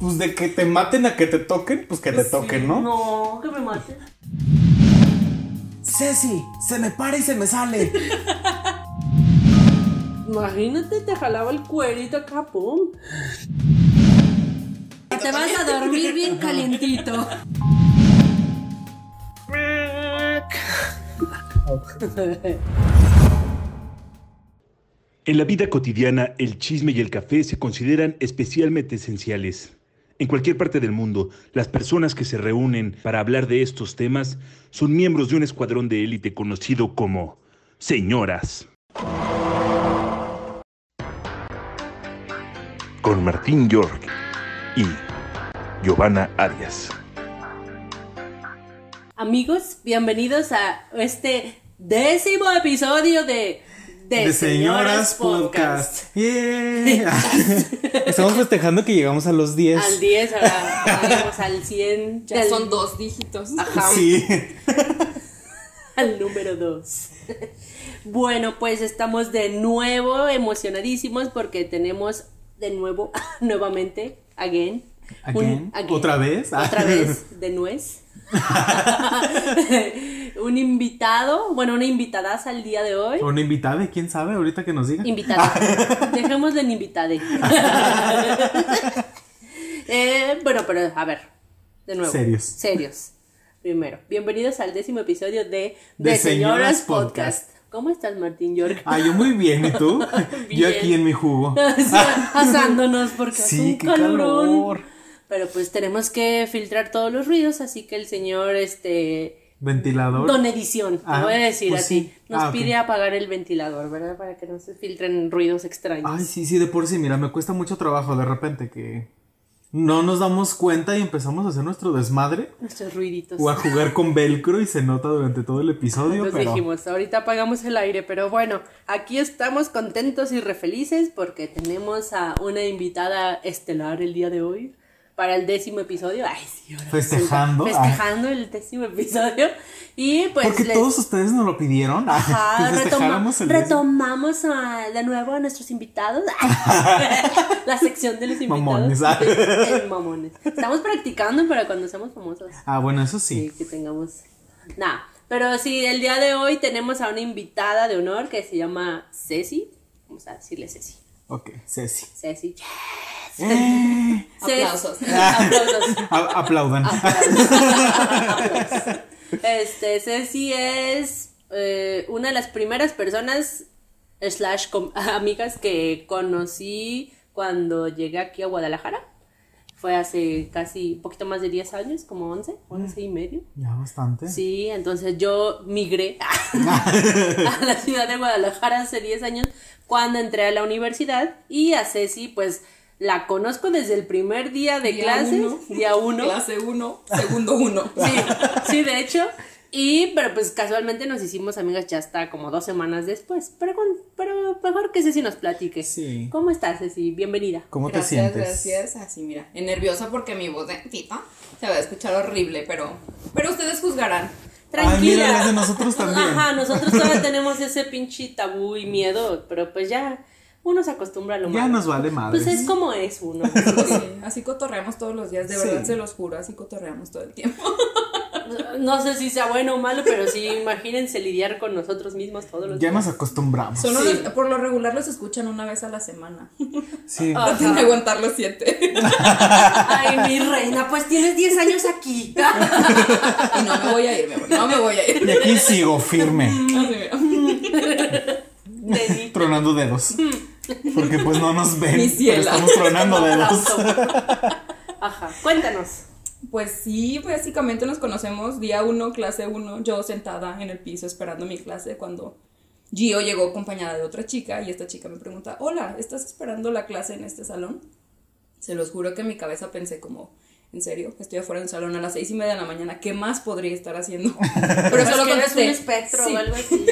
Pues de que te maten a que te toquen, pues que te toquen, ¿no? No, que me maten. Ceci, se me para y se me sale. Imagínate, te jalaba el cuerito acá, pum. Te vas a dormir bien calientito. En la vida cotidiana, el chisme y el café se consideran especialmente esenciales. En cualquier parte del mundo, las personas que se reúnen para hablar de estos temas son miembros de un escuadrón de élite conocido como señoras. Con Martín York y Giovanna Arias. Amigos, bienvenidos a este décimo episodio de De, Señoras Podcast. Yeah. Estamos festejando que llegamos a los 10. Al 10, ahora vamos al 100. Ya son dos dígitos. Ajá, Sí. al número 2. Bueno, pues estamos de nuevo emocionadísimos porque tenemos de nuevo, nuevamente, again. Again. again. ¿Otra vez? Otra vez, de nuez. Un invitado, bueno, una invitadaza al día de hoy. Una invitada, ¿quién sabe? Ahorita que nos diga. Invitada. Dejémosle en invitade. Eh, bueno, pero a ver, de nuevo. Serios. Serios. Primero, bienvenidos al décimo episodio de De De, Señoras, Señoras Podcast. Podcast. ¿Cómo estás, Martín York? Ah, yo muy bien, ¿y tú? Yo aquí en mi jugo. Sí, asándonos porque hace Sí, un qué calorón. calor. Pero pues tenemos que filtrar todos los ruidos, así que el señor, este, Ventilador. Don Edición, te Ah, voy a decir pues a ti, nos Ah, pide apagar el ventilador, ¿verdad? Para que no se filtren ruidos extraños. Ay, sí, sí, de por sí, mira, me cuesta mucho trabajo de repente que no nos damos cuenta y empezamos a hacer nuestro desmadre Nuestros ruiditos. o a jugar con velcro y se nota durante todo el episodio, Entonces pero dijimos, ahorita apagamos el aire, pero bueno, aquí estamos contentos y refelices porque tenemos a una invitada estelar el día de hoy para el décimo episodio. Ay, sí, ahora Festejando. resulta, Festejando el décimo episodio. Y pues porque les- todos ustedes nos lo pidieron, Ajá, retoma- el retomamos de nuevo a nuestros invitados. La sección de los invitados. Mamones, ah. Mamones. Estamos practicando para cuando seamos famosos. Ah, bueno, eso Sí, sí. que tengamos. Nada. Pero sí, el día de hoy tenemos a una invitada de honor que se llama Ceci. Vamos a decirle Ceci. Ok, Ceci. Ceci. Eh, Ceci. Aplausos. Aplausos. a- aplaudan. Aplausos. Este, Ceci es eh, una de las primeras personas slash com- amigas que conocí cuando llegué aquí a Guadalajara. Fue hace casi un poquito más de 10 años, como 11, 11 y medio. Ya bastante. Sí, entonces yo migré a la ciudad de Guadalajara hace 10 años cuando entré a la universidad y a Ceci pues la conozco desde el primer día de Día clases, uno. día uno. Clase 1, segundo 1. Sí, sí, de hecho. Y, pero pues casualmente nos hicimos amigas ya hasta como dos semanas después. Pero, con, pero mejor que Ceci nos platique. Sí. ¿Cómo estás, Ceci? Bienvenida. ¿Cómo te Gracias, sientes? gracias. Así, mira, nerviosa porque mi voz de tita se va a escuchar horrible, pero, pero ustedes juzgarán. Tranquila. Ay, mira, las de nosotros también. Ajá, nosotros todavía tenemos ese pinche tabú y miedo, pero pues ya uno se acostumbra a lo Ya malo. nos vale madre. Pues es como es uno. Sí, así cotorreamos todos los días, de Sí. verdad se los juro, así cotorreamos todo el tiempo. No sé si sea bueno o malo, pero sí, imagínense lidiar con nosotros mismos todos los Ya días. nos acostumbramos. Son por lo regular los escuchan una vez a la semana. Sí. Ah. Traten de aguantar los siete. Ay, mi reina, pues tienes 10 años aquí. y no me voy a ir, mi amor, no me voy a ir. Y aquí sigo firme, Así, tronando dedos. Porque pues no nos ven. Mi Pero estamos tronando dedos. Ajá, cuéntanos. Pues sí, básicamente nos conocemos día uno, clase uno, yo sentada en el piso esperando mi clase cuando Gio llegó acompañada de otra chica y esta chica me pregunta, hola, ¿estás esperando la clase en este salón? Se los juro que en mi cabeza pensé como, ¿en serio? Estoy afuera del salón a las seis y media de la mañana, ¿qué más podría estar haciendo? Pero solo contesté, un espectro "Sí". o algo así.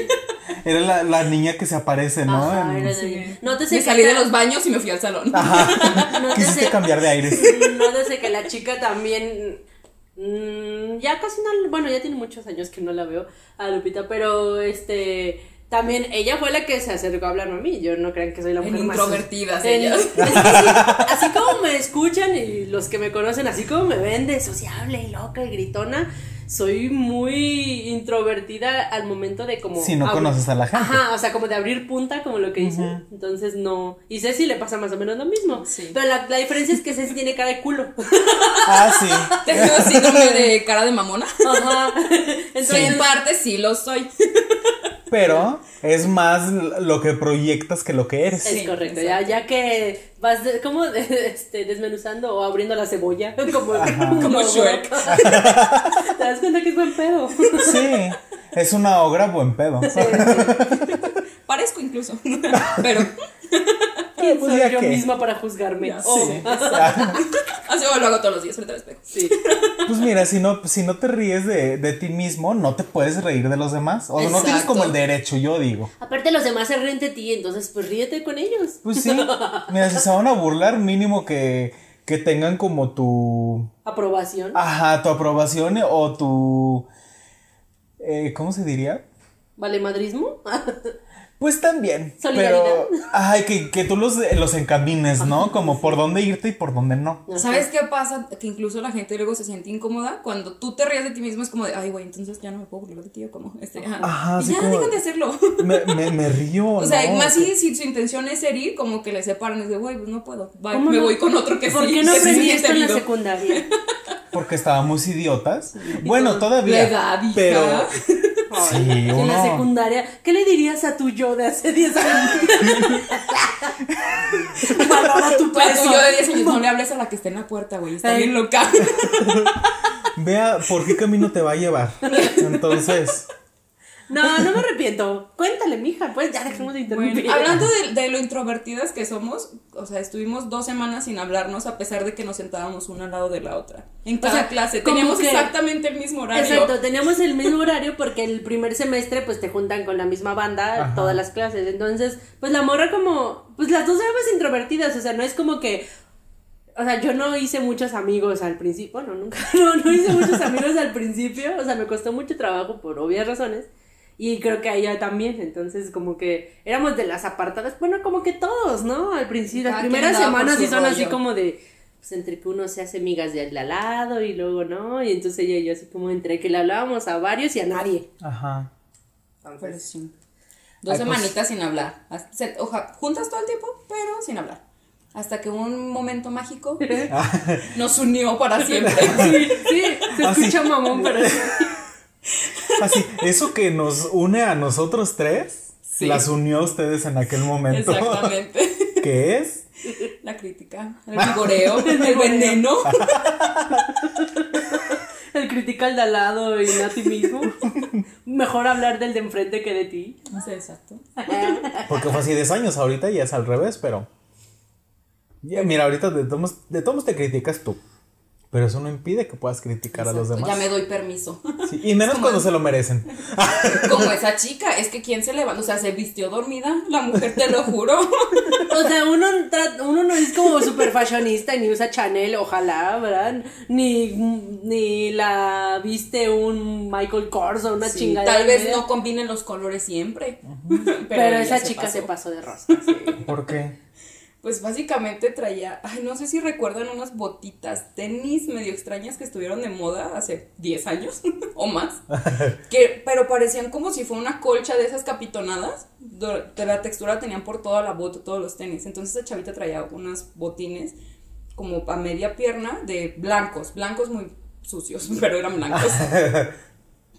Era la, la niña que se aparece, ¿no? Ajá, Me que salí de los baños y me fui al salón. Quisiste Nótese, cambiar de aires. nótese que la chica también. mm, ya casi no. Bueno, ya tiene muchos años que no la veo a Lupita, pero este. también ella fue la que se acercó a hablarme a mí. Yo no crean que soy la En mujer más. introvertidas En- ellas. es que sí, así como me escuchan y los que me conocen, así como me ven de sociable y loca y gritona, soy muy introvertida al momento de como. Si no abrir- conoces a la gente. Ajá, o sea, como de abrir punta, como lo que dicen. Entonces no. Y Ceci le pasa más o menos lo mismo. Sí. Pero la, la diferencia es que Ceci tiene cara de culo. Ah, sí. Tengo síndrome de cara de mamona. Ajá. Entonces. en parte sí lo soy. Pero es más lo que proyectas que lo que eres. Es Sí, correcto, ya, ya que vas de- como de- este, desmenuzando o abriendo la cebolla, como, Como Shrek. Te das cuenta que es buen pedo. Sí, es una obra buen pedo. Incluso. Pero ¿Quién Pues soy yo misma para juzgarme? Ya Oh, Sí. así lo hago todos los días frente al espejo. sí. Pues mira, si no, si no te ríes de, de ti mismo, no te puedes reír de los demás. O no tienes como el derecho, yo digo. Aparte los demás se ríen de ti, entonces pues ríete con ellos. Pues sí. Mira, si se van a burlar, mínimo que, que tengan como tu. Aprobación. Ajá, tu aprobación o tu. eh, ¿Cómo se diría? ¿Vale madrismo? Pues también. Solidaridad. Pero. Ay, que, que tú los, los encamines, ¿no? Como por dónde irte y por dónde no. ¿Sabes qué pasa? Que incluso la gente luego se siente incómoda cuando tú te ríes de ti mismo. Es como de, ay, güey, entonces ya no me puedo burlar de ti o como. Este, ajá. Ajá, y así ya como- dejan de hacerlo. Me, me, me río. O sea, ¿no? más si, si su intención es herir, como que le separan. Es de, güey, pues no puedo. Bye, ¿Cómo me no? voy con otro que ¿Por sí. qué no sí aprendí esto en la secundaria? Porque estábamos idiotas. Bueno, todavía. Edad, pero. Sí, en la secundaria, ¿qué le dirías a tu yo de hace 10 años? Valora tu Tú a tu peso. yo de 10 años no le hables a la que está en la puerta, güey. Está Ay. bien loca. Vea por qué camino te va a llevar. Entonces. No, no me arrepiento. Cuéntale, mija, pues ya dejemos de interrumpir. Bueno, hablando de, de lo introvertidas que somos, o sea, estuvimos dos semanas sin hablarnos a pesar de que nos sentábamos una al lado de la otra. En cada sea, clase. Teníamos que- exactamente el mismo horario. Exacto, teníamos el mismo horario porque el primer semestre pues te juntan con la misma banda Ajá. todas las clases. Entonces, pues la morra como, pues las dos éramos introvertidas, o sea, no es como que, o sea, yo no hice muchos amigos al principio, bueno, nunca, no, no hice muchos amigos al principio, o sea, me costó mucho trabajo por obvias razones. Y creo que a ella también, entonces como que éramos de las apartadas, bueno, como que todos, ¿no? Al principio, las primeras semanas sí son así como de, pues entre que uno se hace amigas de al lado y luego no, y entonces ella y yo así como entre que le hablábamos a varios y a nadie. Ajá. Pero sí. Dos Ay, pues- semanitas sin hablar. Se- oja- juntas todo el tiempo, pero sin hablar. Hasta que un momento mágico nos unió para siempre. Sí, sí, se Ah, sí. escucha mamón, pero sí. Así, eso que nos une a nosotros tres, Sí. las unió a ustedes en aquel momento. Exactamente. ¿Qué es? La crítica, el vigoreo, el veneno. El critica al de al lado y no a ti mismo. Mejor hablar del de enfrente que de ti. Sí, exacto. Porque fue así 10 años, ahorita ya es al revés, pero. Ya, mira, ahorita de todos, de todos te criticas tú. Pero eso no impide que puedas criticar a los demás. Ya me doy permiso. Sí, y menos cuando se lo merecen. Como esa chica, es que quien se levanta, o sea, se vistió dormida, la mujer te lo juro. O sea, uno, uno no es como super fashionista ni usa Chanel, ojalá, ¿verdad? Ni, ni la viste un Michael Kors o una Sí, chingada. tal vez no combinen los colores siempre. Pero, esa se chica pasó. se pasó de rosa. sí. ¿Por qué? Pues básicamente traía, ay, no sé si recuerdan unas botitas, tenis medio extrañas que estuvieron de moda hace 10 años o más, que, pero parecían como si fuera una colcha de esas capitonadas, de la textura tenían por toda la bota, todos los tenis, entonces esa chavita traía unos botines como a media pierna de blancos, blancos muy sucios, pero eran blancos.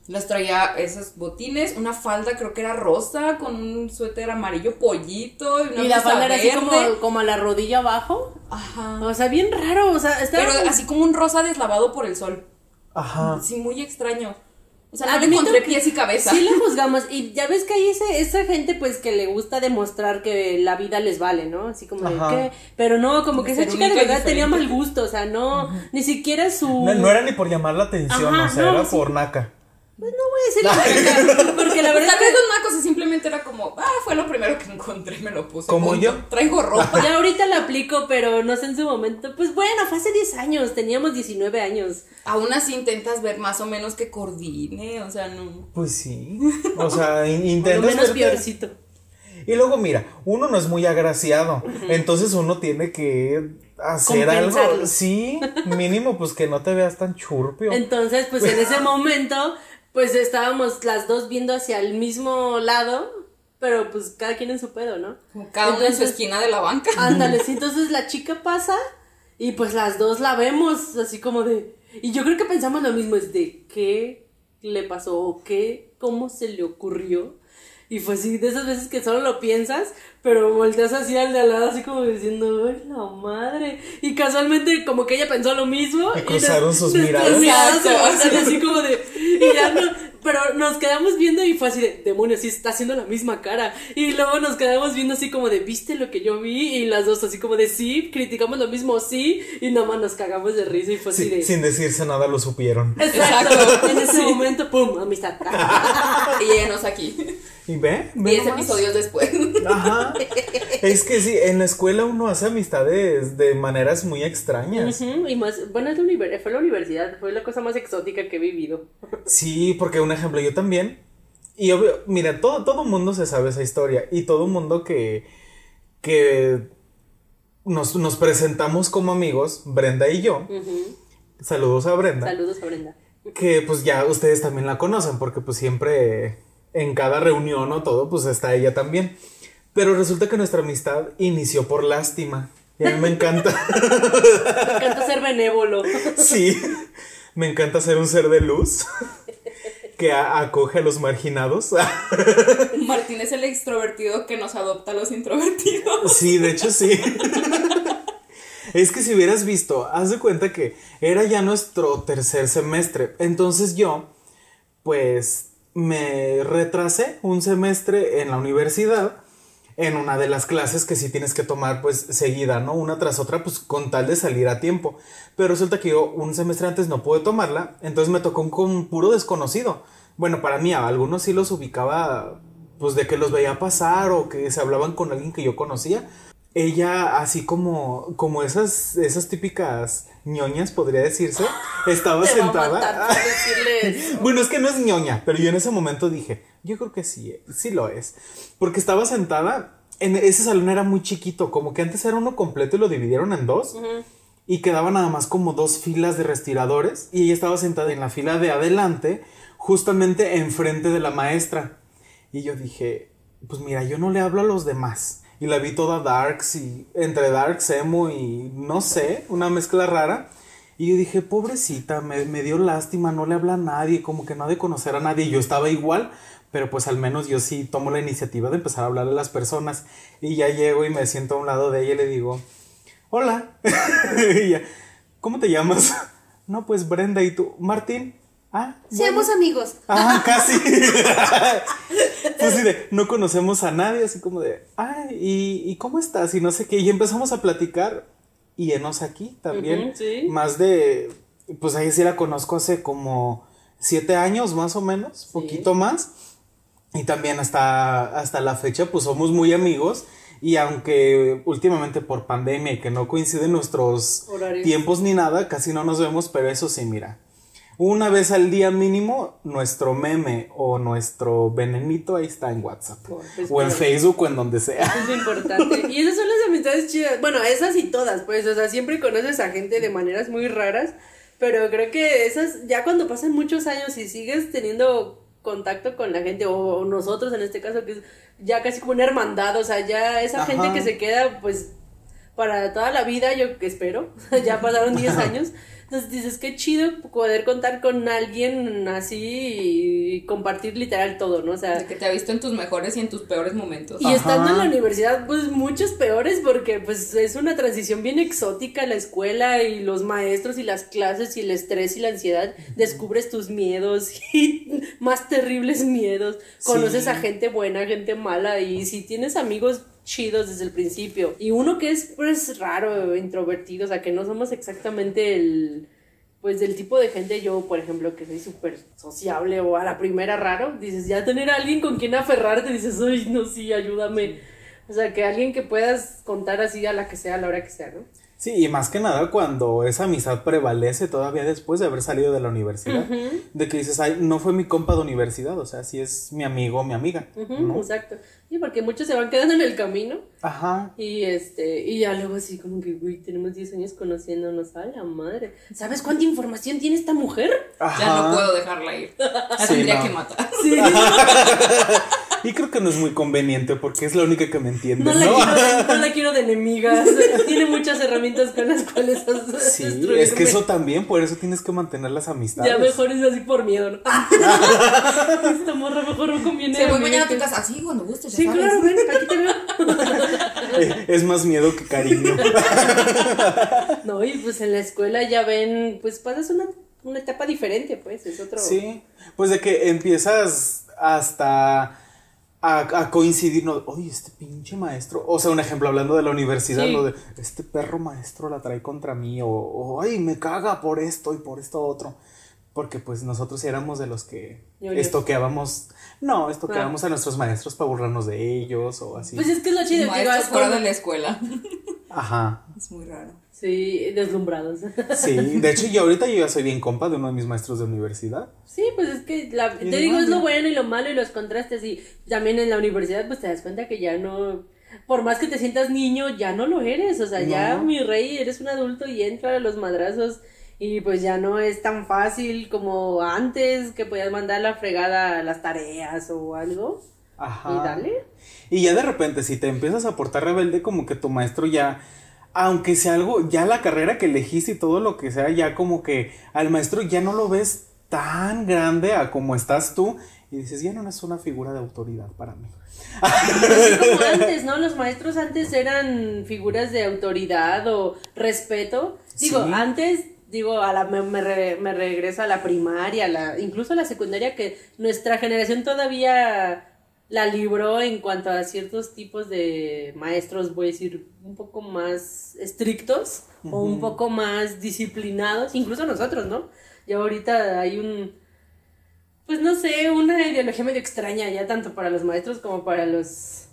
Los traía esos botines, una falda creo que era rosa, con un suéter amarillo pollito y una Y la falda era así verde. como, como a la rodilla abajo. Ajá. O sea, bien raro. O sea, estaba. Pero así como un rosa deslavado por el sol. Ajá. Sí, muy extraño. O sea, no le encontré pies y cabeza. Sí la juzgamos. Y ya ves que hay ese, esa gente pues que le gusta demostrar que la vida les vale, ¿no? Así como de que. Pero no, como que esa chica de verdad tenía mal gusto. O sea, no, ni siquiera su. No, no era ni por llamar la atención, Ajá, o sea, no, era sí. por naca. Pues no voy a decir la verdad, porque la verdad Tal es vez que los nacos y simplemente era como, ah, fue lo primero que encontré, me lo puse. Como punto. yo. Traigo ropa. ya ahorita la aplico, pero no sé en su momento. Pues bueno, fue hace 10 años, teníamos 19 años. Aún así intentas ver más o menos que coordine, o sea, no. Pues sí. O sea, in- Por lo intentas. menos peorcito. Y luego, mira, uno no es muy agraciado. Entonces uno tiene que hacer algo. Sí, mínimo, pues que no te veas tan churpio. Entonces, pues en ese momento, pues estábamos las dos viendo hacia el mismo lado, pero pues cada quien en su pedo, ¿no? Cada uno en su esquina de la banca. Ándale, sí, entonces la chica pasa y pues las dos la vemos así como de... Y yo creo que pensamos lo mismo, es de qué le pasó o qué, cómo se le ocurrió. Y fue así, de esas veces que solo lo piensas, pero volteas así al de al lado, así como diciendo, ¡ay, la madre! Y casualmente, como que ella pensó lo mismo. Y cruzaron sus miradas. miradas se así como de. Y ya no. Pero nos quedamos viendo y fue así de, demonios, sí está haciendo la misma cara. Y luego nos quedamos viendo así como de, ¿viste lo que yo vi? Y las dos así como de, sí, criticamos lo mismo, sí. Y nada más nos cagamos de risa y fue así Sí, de. sin decirse nada lo supieron. Exacto. Exacto. En ese momento, pum, amistad. Y enos aquí. ¿Y ve? ve Diez nomás. episodios después. Ajá. Es que sí, en la escuela uno hace amistades de maneras muy extrañas. Ujú, y más, bueno, fue la universidad, fue la cosa más exótica que he vivido. Sí, porque un ejemplo, yo también. Y obvio, mira, todo, todo mundo se sabe esa historia. Y todo mundo que, que nos, nos presentamos como amigos, Brenda y yo. Ujú. Saludos a Brenda. Saludos a Brenda. Que pues ya ustedes también la conocen, porque pues siempre en cada reunión o todo, pues está ella también. Pero resulta que nuestra amistad inició por lástima. Y a mí me encanta. Me encanta ser benévolo. Sí, me encanta ser un ser de luz que a- acoge a los marginados. Martín es el extrovertido que nos adopta a los introvertidos. Sí, de hecho sí. Es que si hubieras visto, haz de cuenta que era ya nuestro tercer semestre. Entonces yo, pues, me retrasé un semestre en la universidad en una de las clases que sí tienes que tomar pues seguida, ¿no? Una tras otra, pues con tal de salir a tiempo. Pero resulta que yo un semestre antes no pude tomarla, entonces me tocó con un puro desconocido. Bueno, para mí a algunos sí los ubicaba, pues de que los veía pasar o que se hablaban con alguien que yo conocía. Ella, así como, como esas, esas típicas ñoñas, podría decirse, estaba Te va a sentada. matar Bueno, es que no es ñoña, pero yo en ese momento dije, yo creo que sí, sí lo es. Porque estaba sentada, en ese salón era muy chiquito, como que antes era uno completo y lo dividieron en dos. Y quedaban nada más como dos filas de respiradores. Y ella estaba sentada en la fila de adelante, justamente enfrente de la maestra. Y yo dije, pues mira, yo no le hablo a los demás. Y la vi toda darks y entre darks, emo y no sé, una mezcla rara. Y yo dije, pobrecita, me, me dio lástima, no le habla a nadie, como que no de conocer a nadie. Yo estaba igual, pero pues al menos yo sí tomo la iniciativa de empezar a hablarle a las personas. Y ya llego y me siento a un lado de ella y le digo, hola. y ella, ¿cómo te llamas? No, pues Brenda y tú, Martín. Ah, bueno. Seamos amigos. Ah, casi. pues sí, de, no conocemos a nadie, así como de, ay, ¿y, ¿y cómo estás? Y no sé qué. Y empezamos a platicar. Y enos aquí también. Sí. Más de, pues ahí sí la conozco hace como siete años más o menos, poquito más. Y también hasta, hasta la fecha, pues somos muy amigos. Y aunque últimamente por pandemia y que no coinciden nuestros Horarios. tiempos ni nada, casi no nos vemos, pero eso sí, mira. Una vez al día mínimo, nuestro meme o nuestro venenito ahí está en WhatsApp. Oh, pues, o en. Facebook o en donde sea. Es lo importante. Y esas son las amistades chidas. Bueno, esas y todas, pues. O sea, siempre conoces a gente de maneras muy raras. Pero creo que esas, ya cuando pasan muchos años y sigues teniendo contacto con la gente, o, o nosotros en este caso, que es ya casi como una hermandad, o sea, ya esa Ajá. gente que se queda, pues, para toda la vida, yo espero, ya pasaron 10 años. Entonces dices, qué chido poder contar con alguien así y compartir literal todo, ¿no? O sea, De que te ha visto en tus mejores y en tus peores momentos. y estando en la universidad, pues muchos peores, porque pues es una transición bien exótica la escuela y los maestros y las clases y el estrés y la ansiedad. Descubres tus miedos y más terribles miedos. Conoces Sí. a gente buena, gente mala y si tienes amigos chidos desde el principio y uno que es pues raro, introvertido, o sea que no somos exactamente el pues del tipo de gente yo, por ejemplo, que soy súper sociable o a la primera raro, dices, ya tener a alguien con quien aferrarte, dices, ay, no, sí, ayúdame. O sea, que alguien que puedas contar así a la que sea, a la hora que sea, ¿no? Sí, y más que nada cuando esa amistad prevalece todavía después de haber salido de la universidad. De que dices, ay, no fue mi compa de universidad, o sea, sí es mi amigo o mi amiga. ¿no? Exacto. Sí, porque muchos se van quedando en el camino Ajá. y este, y ya luego así como que, güey, tenemos 10 años conociéndonos, a la madre. ¿Sabes cuánta información tiene esta mujer? Ajá. Ya no puedo dejarla ir. La Sí, tendría no. que matar. Sí, Y creo que no es muy conveniente porque es la única que me entiende, no ¿no? la, quiero de, no la quiero de enemiga. Tiene muchas herramientas con las cuales Sí, destruirme. es que eso también, por eso tienes que mantener las amistades. Ya mejor es así por miedo, ¿no? Esta morra mejor no conviene. Se voy mañana a tu casa. Sí, cuando gustes, Sí, sabes. claro, ven, aquí te veo. Es más miedo que cariño. No, y pues en la escuela ya ven, pues pasas una, una etapa diferente, pues, es otro. Sí, pues de que empiezas hasta a, a coincidir, no, oye, este pinche maestro, o sea, un ejemplo hablando de la universidad, Sí. lo de, este perro maestro la trae contra mí, o, o, ay, me caga por esto y por esto otro, porque pues nosotros éramos de los que estoqueábamos, no, estoqueábamos a nuestros maestros para burlarnos de ellos, o así, Pues es que es lo chido que vas fuera de la escuela. ajá, Es muy raro. Sí, deslumbrados. sí, de hecho yo ahorita yo ya soy bien compa de uno de mis maestros de universidad, Sí, pues es que la, te digo, es lo no. bueno y lo malo y los contrastes. Y también en la universidad, pues te das cuenta que ya no. Por más que te sientas niño, ya no lo eres. O sea, ya mi rey, eres un adulto y entra a los madrazos. Y pues ya no es tan fácil como antes que podías mandar la fregada a las tareas o algo. ajá. Y dale. Y ya de repente, si te empiezas a portar rebelde, como que tu maestro ya, aunque sea algo, ya la carrera que elegiste y todo lo que sea, ya como que al maestro ya no lo ves tan grande a como estás tú. Y dices, ya no es una figura de autoridad para mí. Así como antes, ¿no? Los maestros antes eran figuras de autoridad o respeto. Digo, Sí. antes, digo, a la, me, me, re- me regreso a la primaria, la, incluso a la secundaria, que nuestra generación todavía la libró en cuanto a ciertos tipos de maestros, voy a decir, un poco más estrictos o un poco más disciplinados, incluso nosotros, ¿no? Ya ahorita hay un, pues no sé, una ideología medio extraña ya tanto para los maestros como para los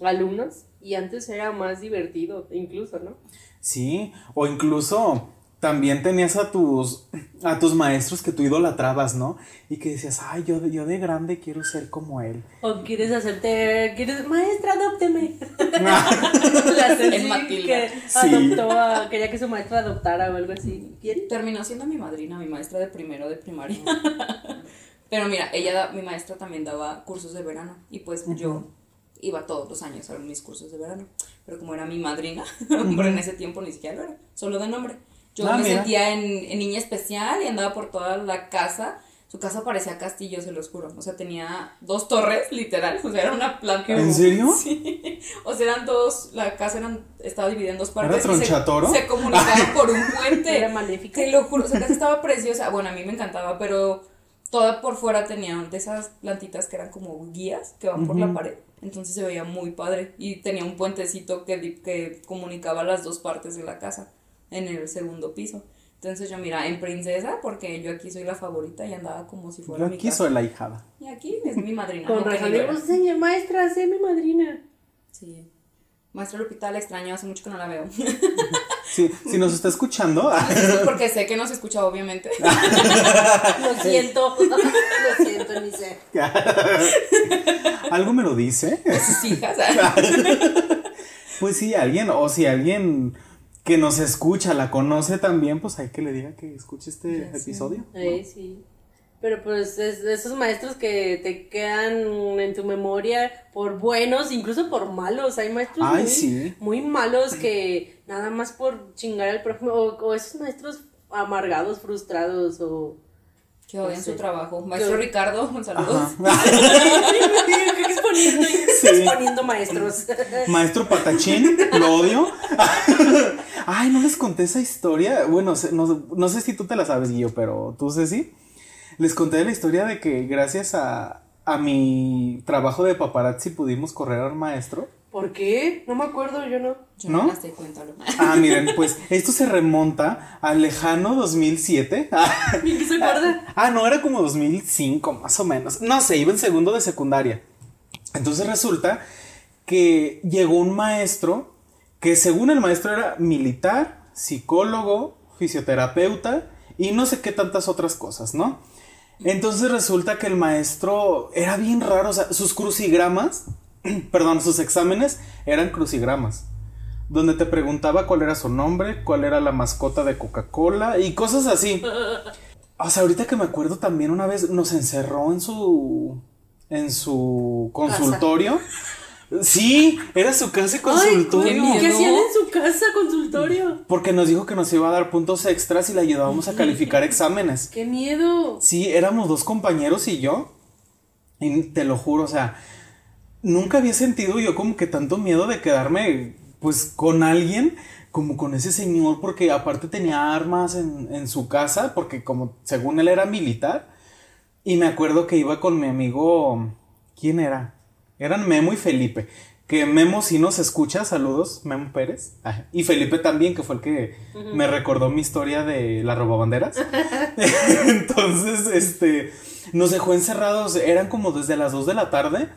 alumnos. Y antes era más divertido, incluso, ¿no? Sí, o incluso también tenías a tus, a tus maestros que tú idolatrabas, ¿no? Y que decías, ay, yo de, yo de grande quiero ser como él. O quieres hacerte, quieres, maestra, adópteme. La Ceci El Matilda. que Sí. adoptó a- quería que su maestra adoptara o algo así. ¿Quién? Terminó siendo mi madrina, mi maestra de primero de primaria. Pero mira, ella, da- mi maestra también daba cursos de verano y pues yo iba todos los años a mis cursos de verano. Pero como era mi madrina, pero en ese tiempo ni siquiera lo era, solo de nombre. Yo Ah, me mira. sentía en, en niña especial y andaba por toda la casa. Su casa parecía castillo, se los juro. O sea, tenía dos torres, literal. O sea, era una planta. ¿En serio? Sí. O sea, eran dos, la casa eran, estaba dividida en dos partes. y se- tronchatoro? Se, comunicaba por un puente. Era maléfica. Te lo juro, o sea, casa estaba preciosa. Bueno, a mí me encantaba, pero toda por fuera tenía de esas plantitas que eran como guías que van por la pared. Entonces se veía muy padre. Y tenía un puentecito que, que comunicaba las dos partes de la casa en el segundo piso. Entonces yo, mira, en princesa, porque yo aquí soy la favorita y andaba como si fuera Yo mi aquí casa. soy la hijada. Y aquí es mi madrina. Con razón, señor maestra, sé mi madrina. Sí. Maestra Lupita, la extraño, hace mucho que no la veo. Sí, si nos está escuchando, porque sé que no se escucha, obviamente. Lo siento, lo siento, ni sé. algo me lo dice. Sus hijas. Pues sí, alguien, o si alguien que nos escucha la conoce también, pues hay que le diga que escuche este episodio. Eh, sí. Pero pues es de esos maestros que te quedan en tu memoria por buenos, incluso por malos. Hay maestros Ay, muy, sí. muy malos que nada más por chingar al prójimo, o, o esos maestros amargados, frustrados, o... Que odian su trabajo. Maestro Ricardo, saludos. Ajá. exponiendo, Sí. exponiendo maestros. Maestro Patachín, lo odio. Ay, no les conté esa historia. Bueno, no, no sé si tú te la sabes, Guillo, pero tú, Ceci. Les conté la historia de que gracias a, a mi trabajo de paparazzi pudimos correr al maestro. ¿Por qué? No me acuerdo, yo no. Yo no, ¿No? las sé, cuéntalo. Ah, miren, pues esto se remonta al lejano 2007. ¿Y qué se acuerda? Ah, no, era como 2005, más o menos. No sé, iba en segundo de secundaria. Entonces resulta que llegó un maestro que según el maestro era militar, psicólogo, fisioterapeuta y no sé qué tantas otras cosas, ¿no? Entonces resulta que el maestro era bien raro, o sea, sus crucigramas, perdón, sus exámenes eran crucigramas donde te preguntaba cuál era su nombre, cuál era la mascota de Coca-Cola y cosas así. O sea, ahorita que me acuerdo también una vez nos encerró en su en su consultorio. Sí, era su casa y Ay, consultorio. qué miedo. ¿Qué hacían en su casa consultorio? porque nos dijo que nos iba a dar puntos extras y le ayudábamos a calificar exámenes. ¡Qué miedo! Sí, éramos dos compañeros y yo. Y te lo juro, o sea, nunca había sentido yo como que tanto miedo de quedarme pues con alguien como con ese señor porque aparte tenía armas en, en su casa porque como según él era militar y me acuerdo que iba con mi amigo ¿quién era? Eran Memo y Felipe que Memo si nos escucha, saludos, Memo Pérez. Y Felipe también, que fue el que me recordó mi historia de la robabanderas. Entonces, este, nos dejó encerrados, eran como desde las 2 de la tarde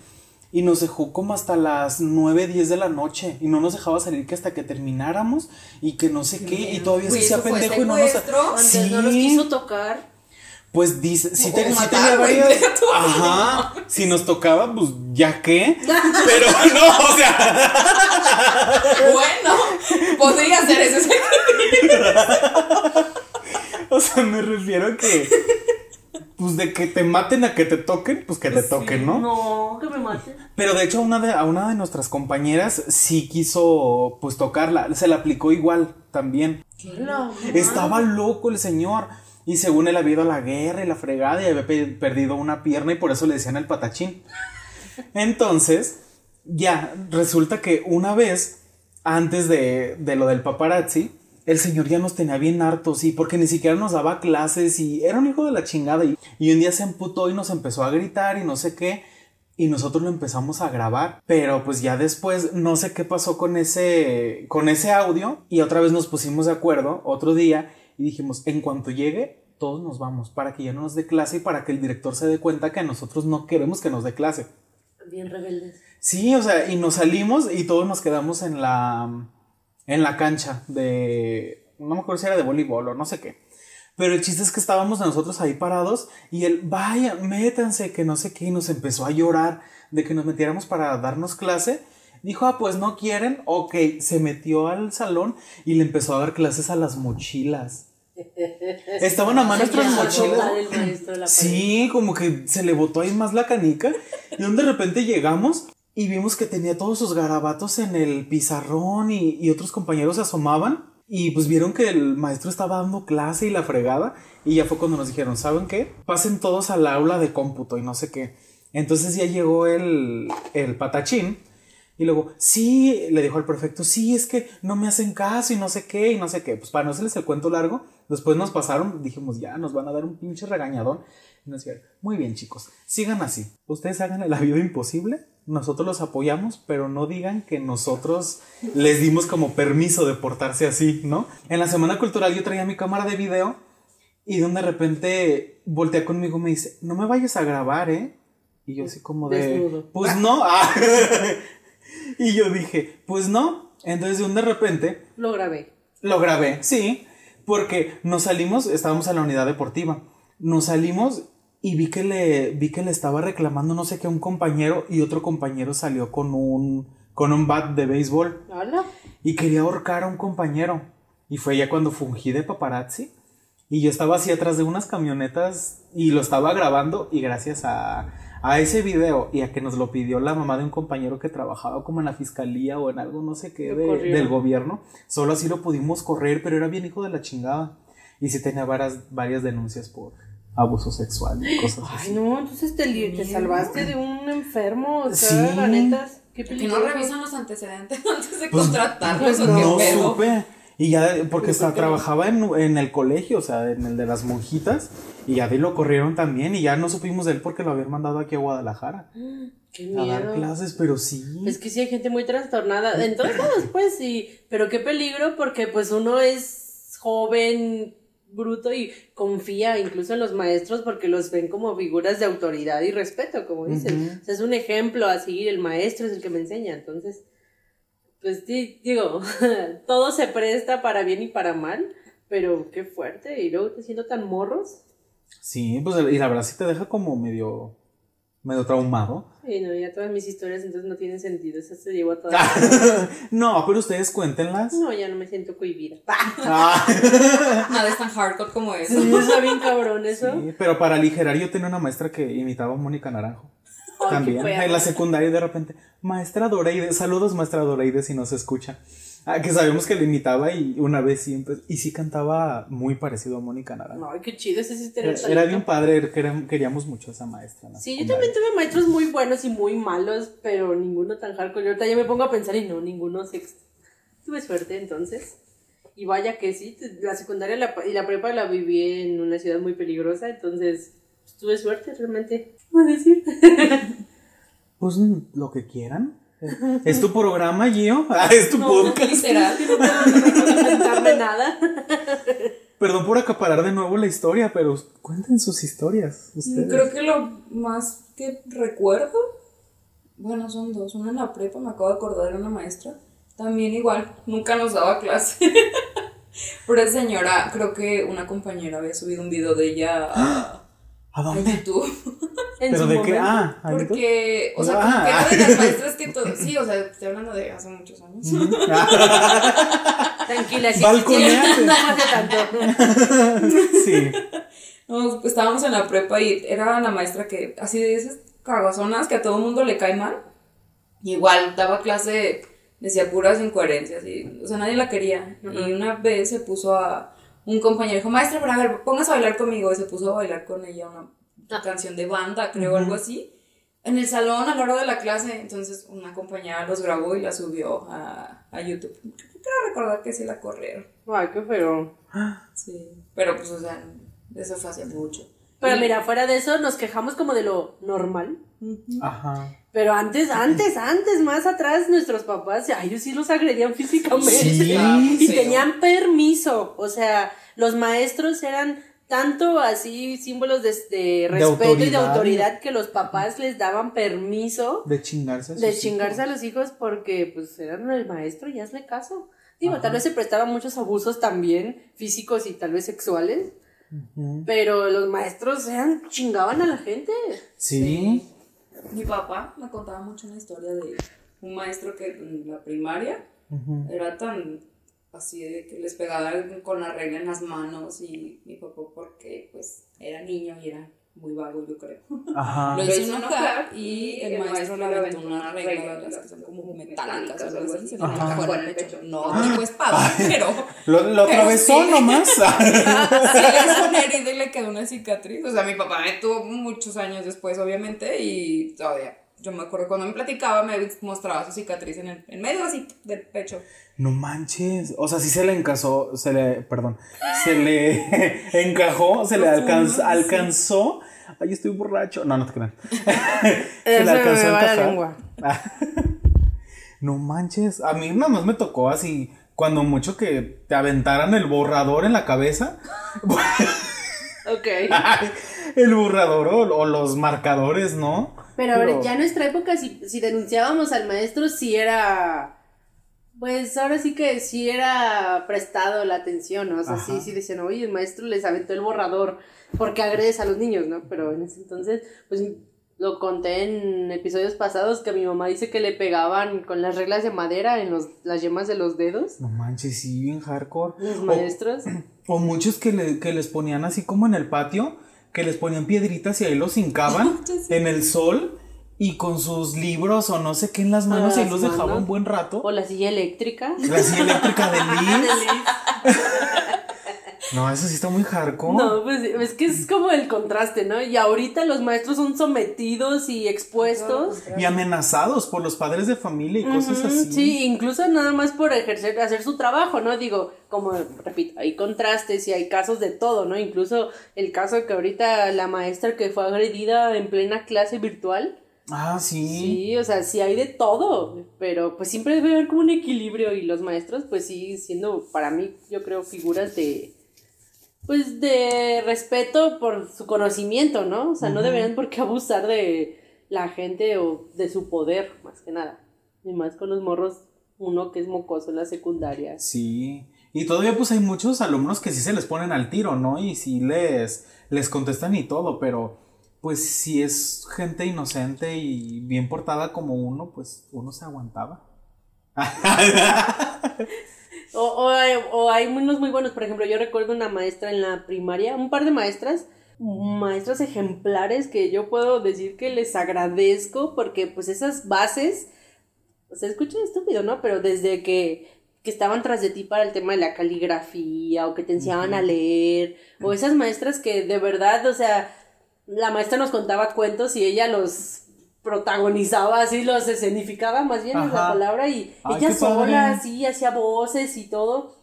y nos dejó como hasta las 9, 10 de la noche y no nos dejaba salir que hasta que termináramos y que no sé qué y todavía se hacía ¿eso fue pendejo y no nos... no Sí. quiso tocar. Pues dice, O te- matar, tenía varias... deja tú. Ajá, si nos tocaba, pues ya qué. Pero no, o sea... Bueno, podría ser ese. O sea, me refiero a que. Pues de que te maten a que te toquen, pues que te toquen, ¿no? No, que me maten. Pero de hecho, a una de, a una de nuestras compañeras sí quiso, pues tocarla. Se la aplicó igual también. La Estaba loco el señor. Y según él había ido a la guerra y la fregada y había pe- perdido una pierna y por eso le decían el patachín. Entonces, ya, resulta que una vez, antes de, de lo del paparazzi, el señor ya nos tenía bien hartos y porque ni siquiera nos daba clases y era un hijo de la chingada. Y, y un día se emputó y nos empezó a gritar y no sé qué. Y nosotros lo empezamos a grabar, pero pues ya después no sé qué pasó con ese con ese audio y otra vez nos pusimos de acuerdo otro día y dijimos, en cuanto llegue, todos nos vamos para que ya no nos dé clase y para que el director se dé cuenta que nosotros no queremos que nos dé clase. Bien rebeldes. Sí, o sea, y nos salimos y todos nos quedamos en la en la cancha de no me acuerdo si era de voleibol o no sé qué. Pero el chiste es que estábamos nosotros ahí parados y él, vaya, métanse, que no sé qué, y nos empezó a llorar de que nos metiéramos para darnos clase. Dijo, ah, pues no quieren, ok, se metió al salón y le empezó a dar clases a las mochilas. Estaban a mano nuestras mochilas. Sí, como que se le botó ahí más la canica. Y de repente llegamos y vimos que tenía todos sus garabatos en el pizarrón y, y otros compañeros se asomaban. Y pues vieron que el maestro estaba dando clase y la fregada. Y ya fue cuando nos dijeron, ¿saben qué? Pasen todos al aula de cómputo y no sé qué. Entonces ya llegó el, el patachín. Y luego, sí, le dijo al prefecto, sí, es que no me hacen caso y no sé qué y no sé qué. Pues para no hacerles el cuento largo, después nos pasaron, dijimos, ya, nos van a dar un pinche regañadón. Y nos dijeron, muy bien chicos, sigan así. Ustedes hagan la vida imposible, nosotros los apoyamos, pero no digan que nosotros les dimos como permiso de portarse así, ¿no? En la Semana Cultural yo traía mi cámara de video y de repente voltea conmigo y me dice, no me vayas a grabar, ¿eh? Y yo así como de, Desnudo. pues no. Ah. y yo dije, pues no. Entonces de un de repente Lo grabé. lo grabé, sí, porque nos salimos, estábamos en la unidad deportiva, nos salimos y vi que le, vi que le estaba reclamando no sé qué a un compañero y otro compañero salió con un, con un bat de béisbol Hola. y quería ahorcar a un compañero. Y fue ya cuando fungí de paparazzi y yo estaba así atrás de unas camionetas y lo estaba grabando y gracias a, a ese video y a que nos lo pidió la mamá de un compañero que trabajaba como en la fiscalía o en algo no sé qué de- del gobierno, solo así lo pudimos correr, pero era bien hijo de la chingada y sí tenía varias, varias denuncias por abuso sexual y cosas Ay, así. no, entonces te, li- te salvaste de un enfermo. O sea, Sí. la neta. Qué Que no revisan los antecedentes antes de Pues, contratarlos o pues, qué No pedo. supe. Y ya, porque Pues, hasta trabajaba en, en el colegio, o sea, en el de las monjitas, y ya de ahí lo corrieron también, y ya no supimos de él porque lo habían mandado aquí a Guadalajara. Qué a dar miedo. clases, pero sí. Es que sí hay gente muy trastornada. En todos lados, pues sí. Pero qué peligro porque pues uno es joven, bruto y confía incluso en los maestros porque los ven como figuras de autoridad y respeto, como dicen. O sea, es un ejemplo a seguir. El maestro es el que me enseña. Entonces, pues sí, digo, todo se presta para bien y para mal. Pero qué fuerte. Y luego te siento tan morros. Sí, pues y la verdad sí te deja como medio, medio traumado. Y no, ya todas mis historias entonces no tienen sentido. Eso se llevó a todas. no, pero ustedes cuéntenlas. No, ya no me siento cohibida. Ah, Nada es tan hardcore como eso. Sí, está bien cabrón eso. sí, pero para aligerar yo tenía una maestra que imitaba a Mónica Naranjo. Qué También. En la secundaria de repente, maestra Doreide, saludos maestra Doreide si nos escucha. Ah, que sabemos que le imitaba y una vez siempre, y sí cantaba muy parecido a Mónica Naranjo. Ay, qué chido ese sí Era, era bien padre, queríamos, mucho a esa maestra. Sí, yo también tuve maestros muy buenos y muy malos, pero ninguno tan hardcore. Y ahorita ya me pongo a pensar y no, ninguno sexto. Tuve suerte entonces. Y vaya que sí, la secundaria la- y la prepa la viví en una ciudad muy peligrosa, entonces pues, tuve suerte realmente. ¿Qué puedo decir? Pues mm, lo que quieran. Es tu programa, Gio. Ah, es tu podcast. Literal. No puedo nada. Perdón por acaparar de nuevo la historia, pero cuenten sus historias. Ustedes. Creo que lo más que recuerdo, bueno, son dos. Una en la prepa, me acabo de acordar, era una maestra. También igual, nunca nos daba clase. Pero esa señora, creo que una compañera había subido un video de ella a, ¿A a dónde? YouTube. En ¿Pero su de momento. qué? Ah, ¿a YouTube? Porque, o sea, Ah. como que era de las maestras que todo. Sí, o sea, estoy hablando de hace muchos años. Tranquila, sí. Balconeate. sí, No hace tanto. Sí. No, pues, estábamos en la prepa y era la maestra que, así de esas cagazonas que a todo mundo le cae mal. Y igual daba clase, decía puras incoherencias, y, o sea, nadie la quería. Y una vez se puso a un compañero, dijo, maestra, pero a ver, póngase a bailar conmigo. Y se puso a bailar con ella una Ah. canción de banda, creo, algo así. En el salón, a la hora de la clase, entonces una compañera los grabó y la subió a, a YouTube. Quiero recordar que sí la corrieron. Ay, qué feo. Sí. Pero pues, o sea, eso fue hace mucho. Pero Y- mira, fuera de eso, nos quejamos como de lo normal. Ajá. Pero antes, antes, antes, más atrás, nuestros papás, a ellos sí los agredían físicamente. Sí. Y Sí. tenían permiso. O sea, los maestros eran tanto así símbolos de, de respeto y de autoridad. que los papás les daban permiso De chingarse. a sus de hijos. chingarse a los hijos porque pues eran el maestro y hazle caso. Digo, Ajá. tal vez se prestaban muchos abusos también, físicos y tal vez sexuales, pero los maestros eran, chingaban a la gente. Sí. Mi papá me contaba mucho una historia de un maestro que en la primaria era tan así de que les pegaba con la regla en las manos y mi papá porque pues era niño y era muy vago yo creo. Ajá. Lo hizo enojar y el maestro le aventó una regla de las que son como metálicas o algo así, se le Ajá. metió en el pecho. No tipo espada, pero Lo, lo Pero atravesó sí. nomás. sí le hizo una herida y le quedó una cicatriz. O sea, mi papá me tuvo muchos años después, obviamente, y todavía. Yo me acuerdo cuando me platicaba, me mostraba su cicatriz en el en medio así del pecho. No manches. O sea, sí se le encasó, se le, perdón, se le encajó, se le alcanzó, alcanzó. Ay, estoy borracho. No, no te crean. se le alcanzó a encajar. No manches. A mí nada más me tocó así, cuando mucho que te aventaran el borrador en la cabeza. Ok. el borrador o, o los marcadores, ¿no? Pero a ver, ya en nuestra época, si, si denunciábamos al maestro, sí era. Pues ahora sí que sí era prestado la atención, ¿no? O sea, Ajá. sí, sí decían, oye, el maestro les aventó el borrador porque agredes a los niños, ¿no? Pero en ese entonces, pues lo conté en episodios pasados que mi mamá dice que le pegaban con las reglas de madera en los, las yemas de los dedos, No manches, sí, bien hardcore. los O- maestros. O muchos que, le- que les ponían así como en el patio, que les ponían piedritas y ahí los hincaban en el sol y con sus libros o no sé qué en las manos y Las los dejaban manos. un buen rato. O la silla eléctrica. La silla eléctrica de Liz. No, eso sí está muy hardcore. No, pues es que es como el contraste, ¿no? Y ahorita los maestros son sometidos y expuestos. Y amenazados por los padres de familia y cosas así. Sí, incluso nada más por ejercer, hacer su trabajo, ¿no? Digo, como repito, hay contrastes y hay casos de todo, ¿no? Incluso el caso que ahorita la maestra que fue agredida en plena clase virtual, Ah, sí. Sí, o sea, sí hay de todo, pero pues siempre debe haber como un equilibrio y los maestros pues sí siendo para mí yo creo figuras de pues de respeto por su conocimiento, ¿no? O sea, no deberían por qué abusar de la gente o de su poder, más que nada. Y más con los morros, uno que es mocoso en la secundaria. Sí. Y todavía pues hay muchos alumnos que sí se les ponen al tiro, ¿no? Y sí les, les contestan y todo, pero pues si es gente inocente y bien portada como uno, pues uno se aguantaba. O, o, hay, o hay unos muy buenos, por ejemplo, yo recuerdo una maestra en la primaria, un par de maestras, maestras ejemplares que yo puedo decir que les agradezco porque pues esas bases, se escucha estúpido, ¿no? Pero desde que, que estaban tras de ti para el tema de la caligrafía o que te enseñaban a leer, o esas maestras que de verdad, o sea, la maestra nos contaba cuentos y ella los protagonizaba así, los escenificaba más bien es la palabra y Ay, ella sola así hacía voces y todo.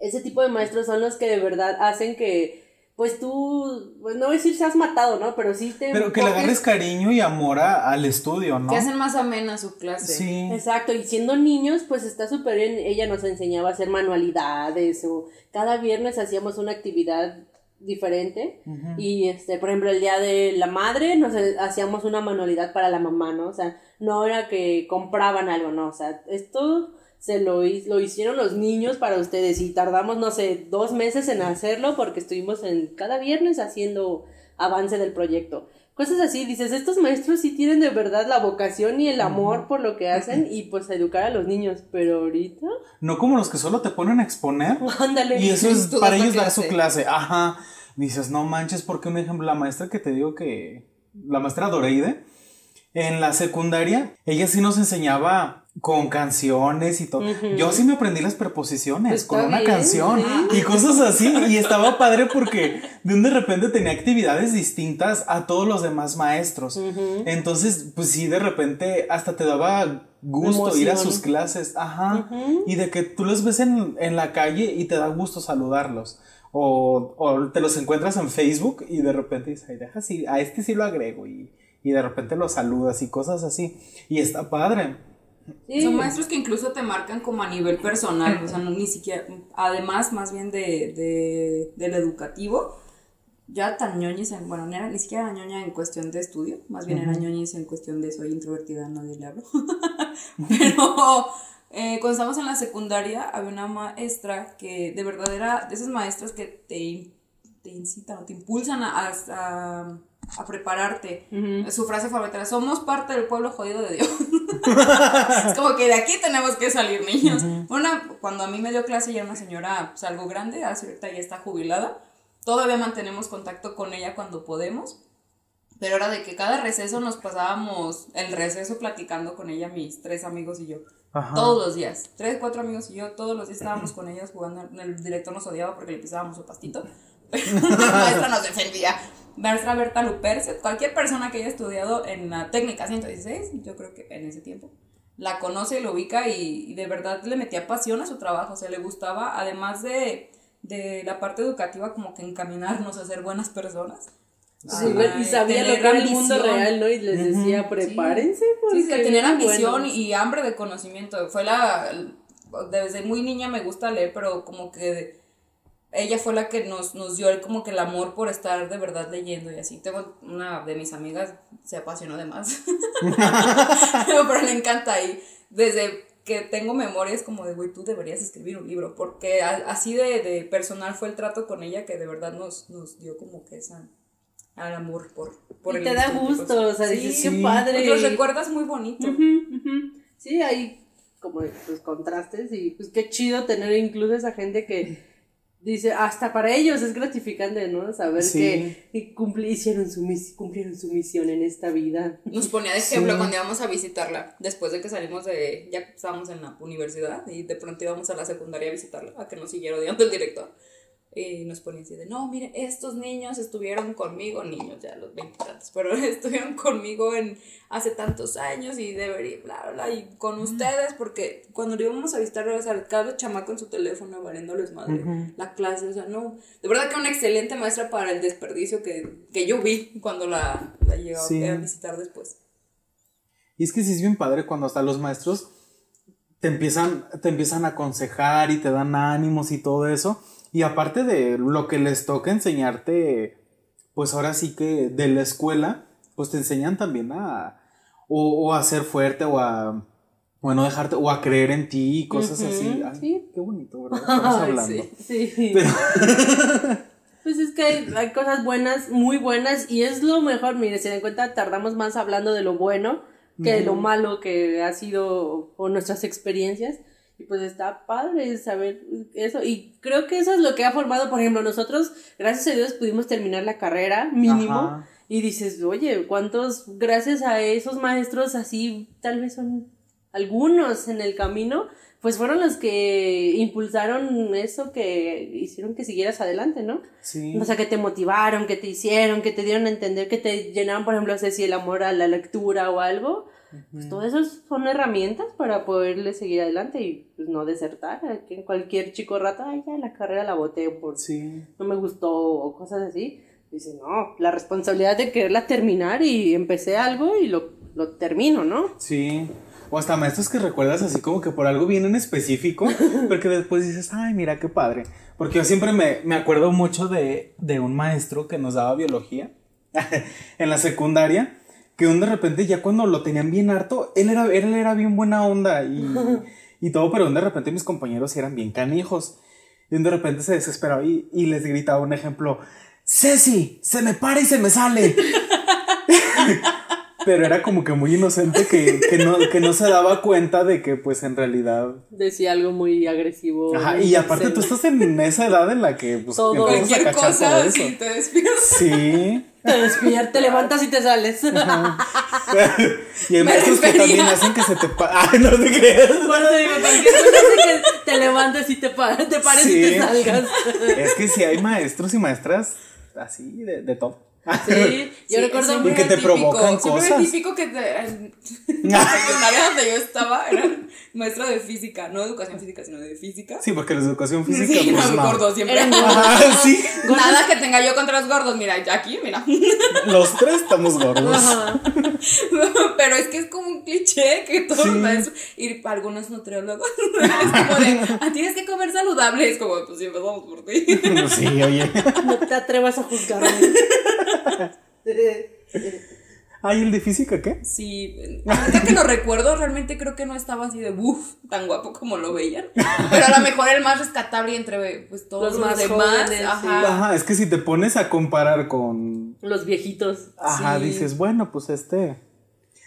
Ese tipo de maestros son los que de verdad hacen que pues tú, pues no voy a decir seas matado, ¿no? Pero sí te Pero que le agarres cariño y amor a- al estudio, ¿no? Que hacen más amena su clase. Sí. Exacto, y siendo niños, pues está súper bien. Ella nos enseñaba a hacer manualidades o cada viernes hacíamos una actividad diferente. Y este, por ejemplo, el día de la madre nos eh, hacíamos una manualidad para la mamá, ¿no? O sea, no era que compraban algo, no. O sea, esto se lo, lo hicieron los niños para ustedes y tardamos, no sé, dos meses en hacerlo porque estuvimos en cada viernes haciendo avance del proyecto. Cosas así, dices, estos maestros sí tienen de verdad la vocación y el amor por lo que hacen y pues educar a los niños, pero ahorita, No como los que solo te ponen a exponer. ándale. Y eso es para ellos dar su clase. clase. Ajá. Dices, no manches, porque un ejemplo, la maestra que te digo que. La maestra Doreide, en la secundaria, ella sí nos enseñaba con canciones y todo. Yo sí me aprendí las preposiciones Está con una bien, canción sí. y cosas así. Y estaba padre porque de un de repente tenía actividades distintas a todos los demás maestros. Entonces, pues sí, de repente hasta te daba gusto ir a sus clases. Ajá. Y de que tú los ves en, en la calle y te da gusto saludarlos. O, o te los encuentras en Facebook y de repente dices, ay, deja así, a este sí lo agrego y, y de repente lo saludas y cosas así. Y está padre. Sí. Son maestros que incluso te marcan como a nivel personal, o sea, no ni siquiera, además más bien de, de, del educativo, ya tan ñoñis, en, bueno, no era ni siquiera ñoña en cuestión de estudio, más bien era ñoñis en cuestión de soy introvertida, nadie le hablo. Pero eh, cuando estábamos en la secundaria había una maestra que de verdad era de esas maestras que te, te incitan o te impulsan a, a, a prepararte. Su frase favorita era, somos parte del pueblo jodido de Dios. es como que de aquí tenemos que salir, niños. Una, cuando a mí me dio clase ya era una señora pues, algo grande, ahorita ya está jubilada. Todavía mantenemos contacto con ella cuando podemos. Pero era de que cada receso nos pasábamos el receso platicando con ella, mis tres amigos y yo. Ajá. Todos los días. Tres, cuatro amigos y yo, todos los días estábamos con ellas jugando. El director nos odiaba porque le pisábamos su pastito. Pero la maestra nos defendía. Maestra Berta Luperce, cualquier persona que haya estudiado en la técnica 116, yo creo que en ese tiempo, la conoce, lo ubica y, y de verdad le metía pasión a su trabajo. O sea, le gustaba, además de, de la parte educativa, como que encaminarnos a ser buenas personas. Sí, Ay, y sabía lo que era el mundo real, ¿no? Y les decía, prepárense. porque Sí, sí, tener ambición buenos". y hambre de conocimiento. Fue la. Desde muy niña me gusta leer, pero como que ella fue la que nos, nos dio el, como que el amor por estar de verdad leyendo y así. Tengo una de mis amigas, se apasionó de más. pero le encanta y desde que tengo memorias como de, güey, tú deberías escribir un libro, porque a- así de, de personal fue el trato con ella que de verdad nos, nos dio como que esa al amor por, por Y el te da estudio, gusto, pues. o sea, dices, Sí. qué padre. Pues los recuerdas muy bonito. Sí, hay como pues, contrastes y pues qué chido tener incluso esa gente que dice, hasta para ellos es gratificante, ¿no? Saber Sí. que, que cumpli- hicieron su mis- cumplieron su misión en esta vida. Nos ponía de ejemplo Sí. cuando íbamos a visitarla, después de que salimos de, ya estábamos en la universidad y de pronto íbamos a la secundaria a visitarla, a que nos siguiera odiando el director. Y nos ponía así de, no, miren, estos niños estuvieron conmigo, niños ya los veintitantos, pero estuvieron conmigo en hace tantos años y debería, bla, bla, y con ustedes, porque cuando íbamos a visitar, o sea, cada chamaco en su teléfono valiéndoles madre, la clase, o sea, no, de verdad que una excelente maestra para el desperdicio que, que yo vi cuando la, la llegué Sí. a visitar después. Y es que sí es bien padre cuando hasta los maestros te empiezan, te empiezan a aconsejar y te dan ánimos y todo eso. Y aparte de lo que les toca enseñarte, pues ahora sí que de la escuela, pues te enseñan también a o, a ser fuerte o a bueno, dejarte o a creer en ti y cosas así. Ay, sí. Qué bonito, ¿verdad? Estamos hablando. Sí, sí. pues es que hay, cosas buenas, muy buenas, y es lo mejor. Mire, si dan cuenta, tardamos más hablando de lo bueno que de lo malo que ha sido o nuestras experiencias. Y pues está padre saber eso. Y creo que eso es lo que ha formado, por ejemplo, nosotros, gracias a Dios, pudimos terminar la carrera mínimo. Y dices, oye, ¿cuántos, gracias a esos maestros así, tal vez son algunos en el camino, pues fueron los que impulsaron eso que hicieron que siguieras adelante, ¿no? Sí. O sea, que te motivaron, que te hicieron, que te dieron a entender, que te llenaron, por ejemplo, sé si el amor a la lectura o algo. Pues todo eso son herramientas para poderle seguir adelante y pues no desertar. Que cualquier chico rato, ay, ya la carrera la boté por sí. no me gustó o cosas así. Dice, no, la responsabilidad de quererla terminar y empecé algo y lo, lo termino, ¿no? Sí. O hasta maestros que recuerdas así como que por algo bien en específico, pero que después dices, ay, mira qué padre. Porque yo siempre me, me acuerdo mucho de, de, un maestro que nos daba biología en la secundaria, que un de repente ya cuando lo tenían bien harto, él era, él era bien buena onda y, y todo, pero de repente mis compañeros eran bien canijos. Y un de repente se desesperaba y, y les gritaba un ejemplo, Ceci, se me para y se me sale. Pero era como que muy inocente que, que, no, que no se daba cuenta de que pues en realidad... Decía algo muy agresivo. Ajá, y aparte tú estás en esa edad en la que pues todo. cualquier cosa todo eso. te despiertas. Sí. Te despiertas, te levantas y te sales. y hay maestros que también hacen que se te Ay, no te creas. Bueno, te digo, cualquier cosa hace que te levantes y te, te pares y te salgas. es que sí hay maestros y maestras así de, de todo. Sí, yo recuerdo y que te provocan cosas. Siempre típico que te, en la secundaria donde yo estaba era maestra de física, no de educación física, sino de física. Sí, porque la educación física sí, pues no, no. gordos siempre. Ah, sí. Nada que tenga yo contra los gordos, mira, aquí, mira. Los tres estamos gordos. Pero es que es como un cliché que todos los maestros y algunos nutriólogos es como de, ah, tienes que comer saludable, es como, pues sí, empezamos por ti. sí, oye. No te atrevas a juzgarme. Ay, ¿el de física qué? Sí, ahorita que lo recuerdo, realmente creo que no estaba así de uff, tan guapo como lo veían. Pero a lo mejor el más rescatable entre pues, todos los, más demás. ajá. es que si te pones a comparar con. Los viejitos. Ajá, dices, bueno, pues este.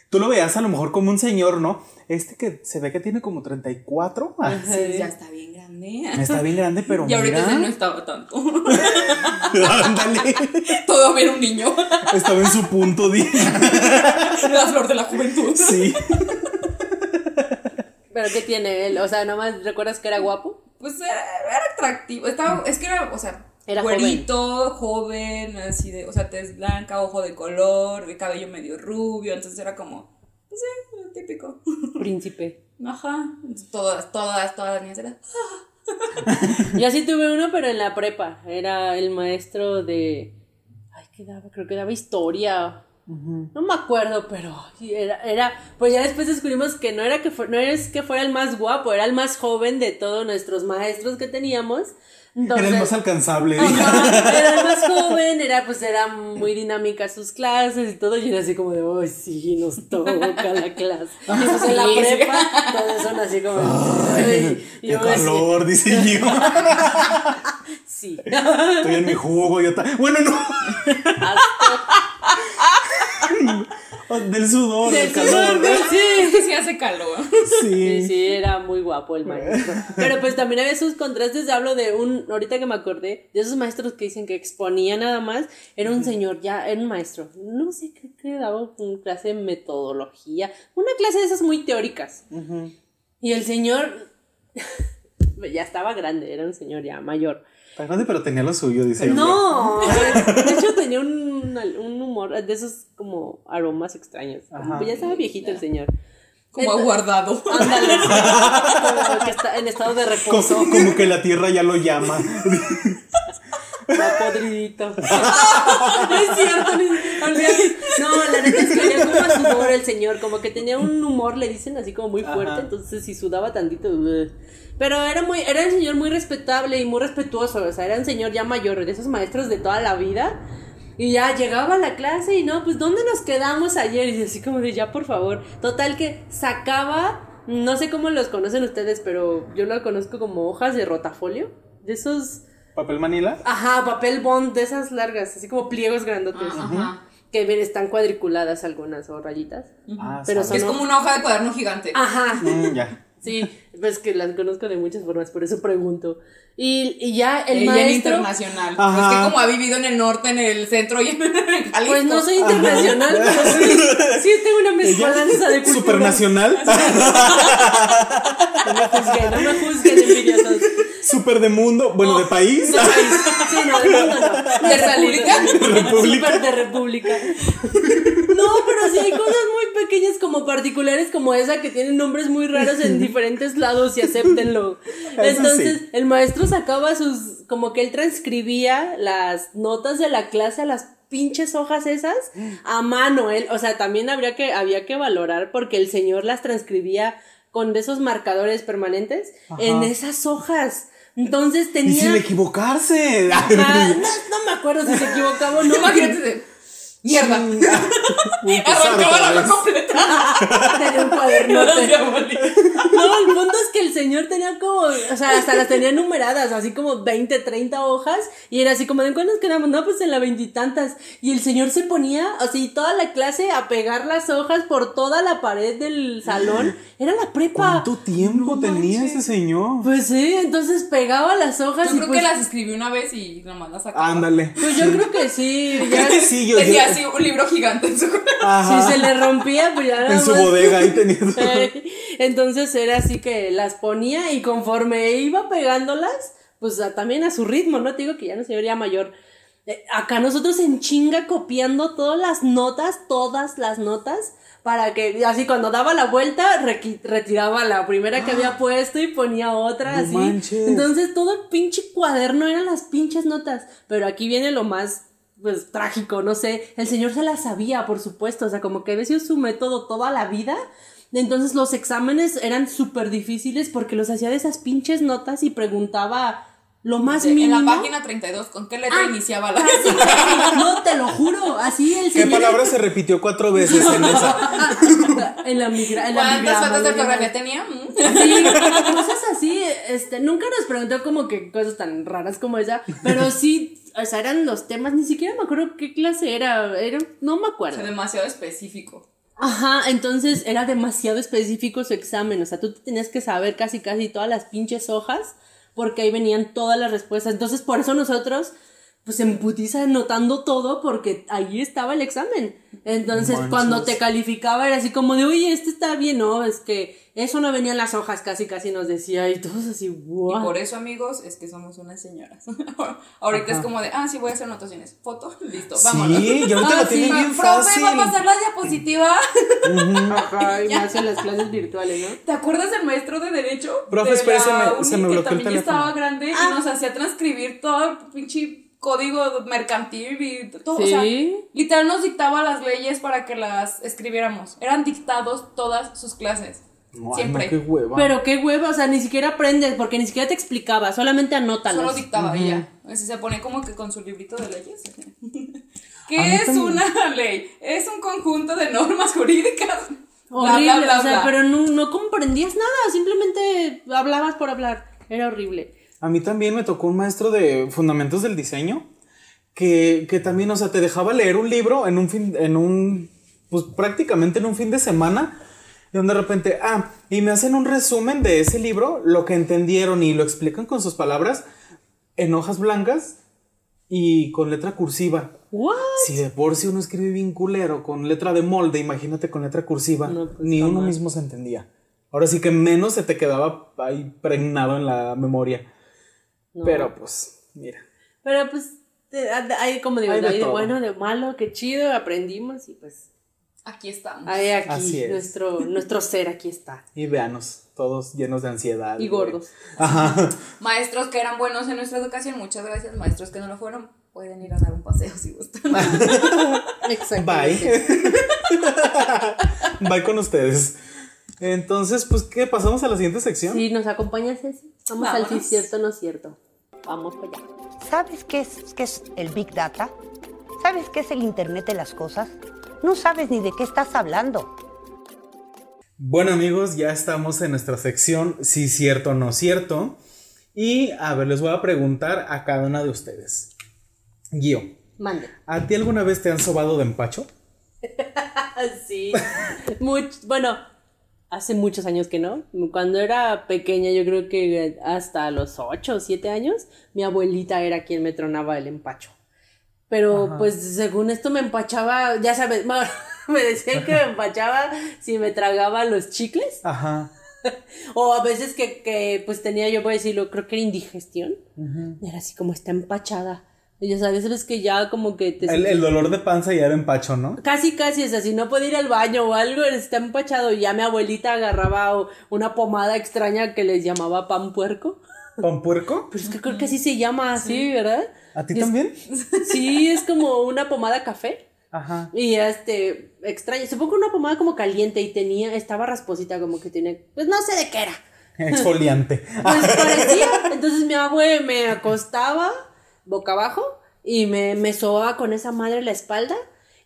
Tú lo veas a lo mejor como un señor, ¿no? Este que se ve que tiene como 34. Sí, ya está bien grande. Está bien grande, pero. Y ahorita mira... no estaba tanto. Ándale. Todavía era un niño. Estaba en su punto de. La flor de la juventud. Sí. ¿Pero qué tiene él? O sea, nomás recuerdas que era guapo. Pues era, era atractivo. Estaba, es que era, o sea, era güerito, joven. así de, o sea, tez blanca, ojo de color, de cabello medio rubio, entonces era como, pues sí, lo típico. Príncipe. Ajá, todas, todas, todas las niñas eran... Yo sí tuve uno, pero en la prepa, era el maestro de, ay, ¿qué daba? Creo que daba historia, No me acuerdo, pero era, era, pues ya después descubrimos que no era que no es que fuera el más guapo, era el más joven de todos nuestros maestros que teníamos era el más alcanzable. era el más joven, era pues era muy dinámica sus clases y todo, y era así como de, oh sí, nos toca la clase. Y pues en la prepa, todos son así como, ay, qué calor, dice yo. Sí. Estoy en mi jugo, yo Bueno, no. Del sudor, del, calor. sí, sí hace calor. Sí. sí. era muy guapo el maestro. Pero pues también había sus contrastes. Hablo de un, ahorita que me acordé, de esos maestros que dicen que exponía nada más. Era un señor, ya, era un maestro. No sé, qué que daba una clase de metodología. Una clase de esas muy teóricas. Y el señor ya estaba grande, era un señor ya mayor. Está grande, pero tenía lo suyo, dice. No, de hecho tenía un, un, humor de esos como aromas extraños. ya estaba viejito el señor. Como aguardado. Ándale. como que está en estado de reposo. Como, que la tierra ya lo llama. Va podridito. es cierto, No, la neta es que ya como humor el señor, como que tenía un humor, le dicen así como muy fuerte, Ajá. entonces si sudaba tantito. Pero era muy, era un señor muy respetable y muy respetuoso, o sea, era un señor ya mayor, de esos maestros de toda la vida. Y ya llegaba a la clase y no, pues ¿dónde nos quedamos ayer? Y así como de ya, por favor. Total que sacaba, no sé cómo los conocen ustedes, pero yo lo conozco como hojas de rotafolio. De esos, ¿Papel manila? ajá, papel bond, de esas largas, así como pliegos grandotes. Ajá. Que ven, están cuadriculadas algunas o rayitas. Ah, Pero. Es como una hoja de cuaderno gigante. Ajá. Mm, ya. Sí, pues que las conozco de muchas formas, por eso pregunto. Y, y ya el Ella en maestro. internacional. Ajá. Es que como ha vivido en el norte, en el centro y en Jalisco. Pues no soy internacional, pero sí, sí tengo una mezcolanza de cultura. Supernacional. No me juzguen, no me juzguen envidiosos. Super de mundo. Bueno, de país. No, sí, no, de mundo no. ¿De república? República. Súper de república. No, pero sí hay cosas muy pequeñas como particulares como esa que tienen nombres muy raros en diferentes lados y acéptenlo. Entonces, sí. el maestro sacaba sus, como que él transcribía las notas de la clase a las pinches hojas esas a mano, él, o sea, también habría que, había que valorar porque el señor las transcribía con de esos marcadores permanentes en esas hojas. Entonces Y tenía... sin equivocarse. Ah, no, no me acuerdo si se equivocaba o no. Imagínate. Mierda. Arrancaba la completa. Tenía un cuadernote. No, el punto es que el señor tenía como, o sea, hasta las tenía numeradas, así como 20, 30 hojas, y era así como, ¿de cuándo nos quedamos? No, pues en la veintitantas. Y el señor se ponía, así, toda la clase a pegar las hojas por toda la pared del salón. Era la prepa. ¿Cuánto tiempo tenía ese señor? Pues sí, entonces pegaba las hojas Yo y creo pues, que las escribí una vez y nomás las sacaba. Ándale. pues yo creo que sí, ya, Sí, yo, Tenía yo- así un libro gigante en su Ajá. si se le rompía, pues ya en su más- bodega ahí tenía. Entonces era así que las ponía y conforme iba pegándolas, pues a- también a su ritmo, ¿no? Te digo que ya no se vería mayor. Eh, acá nosotros en chinga copiando todas las notas, todas las notas, para que así cuando daba la vuelta retiraba la primera que había puesto y ponía otra No así. manches. Entonces todo el pinche cuaderno eran las pinches notas. Pero aquí viene lo más pues trágico, no sé, el señor se las sabía, por supuesto, o sea, como que había sido su método toda la vida, entonces los exámenes eran súper difíciles porque los hacía de esas pinches notas y preguntaba lo más En mínimo. la página 32, ¿con qué letra Ah, iniciaba la casi, casi, no, te lo juro, así el ¿Qué señor... palabra se repitió cuatro veces en esa? en la migra, en ¿Cuántas faltas de en ortografía tenía? Mm. Sí, cosas así, este, nunca nos preguntó como que cosas tan raras como esa, pero sí, o sea, eran los temas, ni siquiera me acuerdo qué clase era, era, no me O acuerdo. sea, demasiado específico. Ajá, entonces era demasiado específico su examen, o sea, tú tenías que saber casi casi todas las pinches hojas, porque ahí venían todas las respuestas, entonces por eso nosotros, pues en putiza anotando todo, porque ahí estaba el examen. Entonces, Manches. cuando te calificaba era así como de, oye, este está bien, no, es que eso no venía en las hojas, casi casi nos decía, y todos así, Y wow. por eso, amigos, es que somos unas señoras. Ahorita es como de, ah, sí, voy a hacer anotaciones. Foto, listo, vámonos. Sí, y ahorita Ah, lo tienen sí. bien Profe, fácil. va a pasar la diapositiva. Ajá, y más en las clases virtuales, ¿no? ¿Te acuerdas del maestro de Derecho? Profe, De espere, se me- que bloqueó el también ya teléfono. estaba grande Ah. y nos hacía transcribir todo el pinche código mercantil y todo. O sea, Sí. literal nos dictaba las leyes para que las escribiéramos. Eran dictados todas sus clases. No, Siempre. no, qué hueva. Pero qué hueva, o sea, ni siquiera aprendes, porque ni siquiera te explicaba, solamente anótalos. Solo dictaba y ya. Así se pone como que con su librito de leyes. ¿Qué es también. una ley? Es un conjunto de normas jurídicas. Bla, bla, Horrible, bla, o sea, bla. pero no, no comprendías nada, simplemente hablabas por hablar. Era horrible. A mí también me tocó un maestro de fundamentos del diseño que, que también, o sea, te dejaba leer un libro en un fin, en un, pues prácticamente en un fin de semana, y donde de repente, ah, y me hacen un resumen de ese libro, lo que entendieron y lo explican con sus palabras en hojas blancas y con letra cursiva. ¿What? Si de por sí uno escribe bien culero con letra de molde, imagínate con letra cursiva. No, pues, Ni uno mal. mismo se entendía. Ahora sí que menos se te quedaba ahí pregnado en la memoria. No. Pero pues, mira. Pero pues, hay como digo, Hay de hay de todo. bueno, de malo, qué chido, aprendimos y pues, Aquí estamos. hay aquí, Así es. nuestro, nuestro ser aquí está. Y véanos, todos llenos de ansiedad. Y gordos. Ajá. Maestros que eran buenos en nuestra educación, muchas gracias. Maestros que no lo fueron, pueden ir a dar un paseo si gustan. Bye. Bye con ustedes. Entonces, pues, ¿qué? ¿Pasamos a la siguiente sección? Sí, ¿nos acompaña Ceci? Vamos al sí Vámonos. cierto, no cierto. Vamos para allá. ¿Sabes qué es, qué es el Big Data? ¿Sabes qué es el Internet de las Cosas? No sabes ni de qué estás hablando. Bueno amigos, ya estamos en nuestra sección sí cierto no cierto. Y a ver, les voy a preguntar a cada una de ustedes. Guío, Mande. ¿a ti alguna vez te han sobado de empacho? Sí. Much- bueno, hace muchos años que no. Cuando era pequeña, yo creo que hasta los 8 o 7 años, mi abuelita era quien me tronaba el empacho. Pero pues según esto me empachaba, ya sabes, me decían que me empachaba si me tragaba los chicles. Ajá. O a veces que, que, pues tenía yo, por decirlo, creo que era indigestión. Era así como está empachada. Y ya sabes, sabes que ya como que te... El, el dolor de panza ya era empacho, ¿no? Casi, casi, o sea, si no puede ir al baño o algo, está empachado. Y ya mi abuelita agarraba una pomada extraña que les llamaba pan puerco. ¿Con puerco? Pero es que creo que así se llama así, ¿verdad? ¿A ti es- también? Sí, es como una pomada café. Ajá. Y este, extraña, supongo que una pomada como caliente y tenía, estaba rasposita, como que tenía, pues no sé de qué era. Exfoliante. Pues parecía. Entonces mi abue me acostaba boca abajo y me, me sobaba con esa madre la espalda.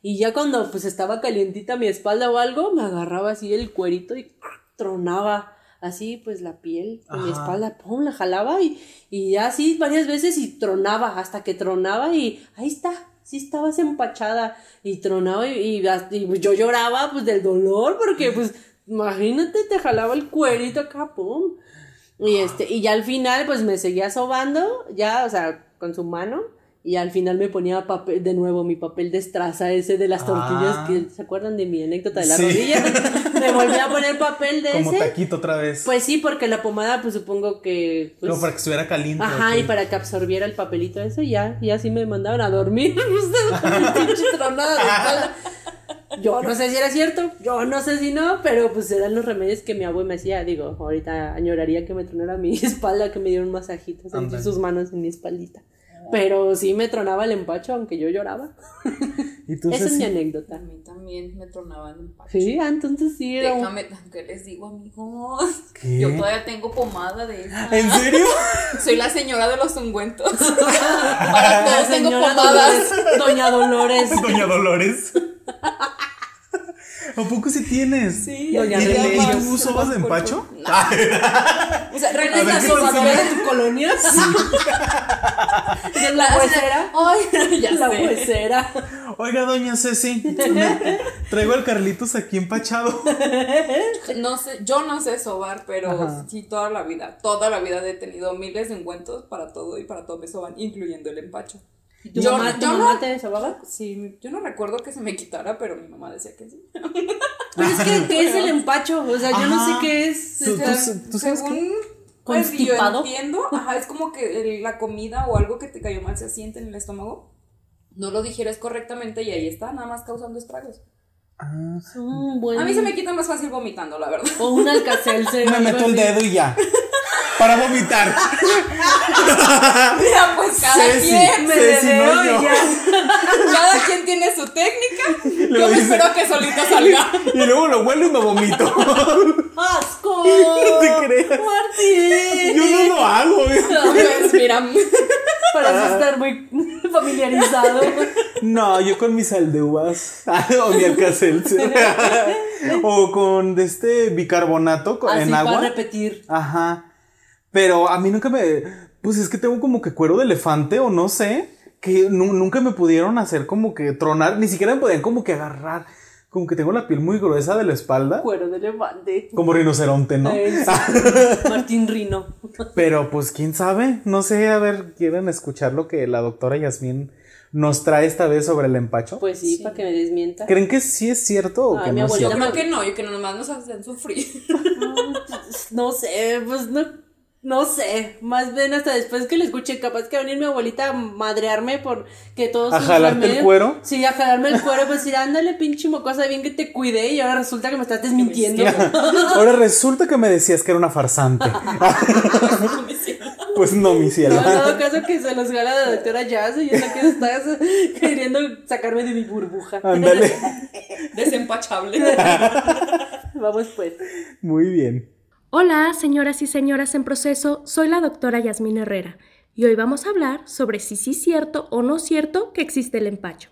Y ya cuando pues estaba calientita mi espalda o algo, me agarraba así el cuerito y tronaba así pues la piel de mi espalda, pum, la jalaba y, y ya así varias veces y tronaba hasta que tronaba y ahí está, sí estabas empachada y tronaba y, y, y yo lloraba pues del dolor porque pues imagínate, te jalaba el cuerito acá, pum. Y este, y ya al final, pues me seguía sobando, ya, o sea, con su mano, y al final me ponía papel, de nuevo mi papel de estraza ese de las tortillas, Ah. que ¿se acuerdan de mi anécdota de la Sí. rodilla? me volví a poner papel de Como ese. taquito otra vez. Pues sí, porque la pomada, pues supongo que. pues, Como para que estuviera caliente. Ajá, y para que absorbiera el papelito ese, ya, y así me mandaban a dormir. con pinche tronada de espalda. Yo no sé si era cierto, yo no sé si no, pero pues eran los remedios que mi abuelo me hacía. Digo, ahorita añoraría que me tronara mi espalda, que me diera un masajito, sentir sus manos en mi espaldita. Pero sí me tronaba el empacho, aunque yo lloraba. ¿Y tú, Esa es mi Ceci? A anécdota. mí también me tronaban un pacho. Sí, ah, entonces sí era. Déjame, ¿qué les digo, amigos? ¿Qué? Yo todavía tengo pomada de esa. ¿En serio? Soy la señora de los ungüentos. Para todos tengo pomadas. Dolores, Doña Dolores. Doña Dolores. ¿A poco sí tienes? Sí, Doña ¿Y, ya tú usabas de empacho? O sea, realmente ver, la ¿qué sobadora de tu colonia? De la huesera. Ay, ya La sé. huesera. Oiga, doña Ceci, traigo al Carlitos aquí empachado. No sé, yo no sé sobar, pero Ajá. sí toda la vida, toda la vida he tenido miles de ungüentos para todo y para todo me soban, incluyendo el empacho. ¿Tu Yo- mamá, tu yo mamá no- te sobaba? Sí, yo no recuerdo que se me quitara, pero mi mamá decía que sí. Pues es que, ¿qué es el empacho? O sea, yo no sé Ajá. qué es. Tú- O sea, tú- tú sabes según pues, yo entiendo, ajá, es como que el- la comida o algo que te cayó mal se asiente en el estómago, no lo digieres correctamente y ahí está, nada más causando estragos. Mm, bueno. A mí se me quita más fácil vomitando, la verdad. O un alcacelce. Me meto el dedo y ya. Para vomitar. Mira, pues cada Ceci, quien, me Ceci, no yo. ya. Cada quien tiene su técnica. Lo Yo me espero que solito salga. Y luego lo huelo y me vomito. ¡Asco! No te creas. ¡Martín! Yo no lo hago. Pues mira, Parece estar muy familiarizado. No, yo con mis sal de uvas. o mi alcacelce. o con este bicarbonato Así en para agua. repetir. Ajá. Pero a mí nunca me. Pues es que tengo como que cuero de elefante o no sé. Que nu- nunca me pudieron hacer como que tronar. Ni siquiera me podían como que agarrar. Como que tengo la piel muy gruesa de la espalda. Cuero de elefante. Como rinoceronte, ¿no? Ay, sí. Martín Rino. Pero pues quién sabe. No sé, a ver, ¿quieren escuchar lo que la doctora Yasmín nos trae esta vez sobre el empacho? Pues sí, para que me desmienta. ¿Creen que sí es cierto o Ay, que mi no es abuelita cierto? yo creo que no, yo que nomás nos hacen sufrir. No sé, pues no. No sé, más bien hasta después que le escuché, capaz que va a venir mi abuelita a madrearme por que todos ¿A jalarte el cuero? Sí, a jalarme el cuero, pues decir, ándale, pinche mocosa, bien que te cuidé y ahora resulta que me estás desmintiendo. Ahora resulta que me decías que era una farsante. Pues no, mi cielo. No, en todo caso que se los gana la doctora Jazz y es la que está queriendo sacarme de mi burbuja. Ándale. Desempachable. Vamos pues. Muy bien. Hola, señoras y señoras en proceso, soy la doctora Yasmín Herrera y hoy vamos a hablar sobre si sí es cierto o no cierto que existe el empacho.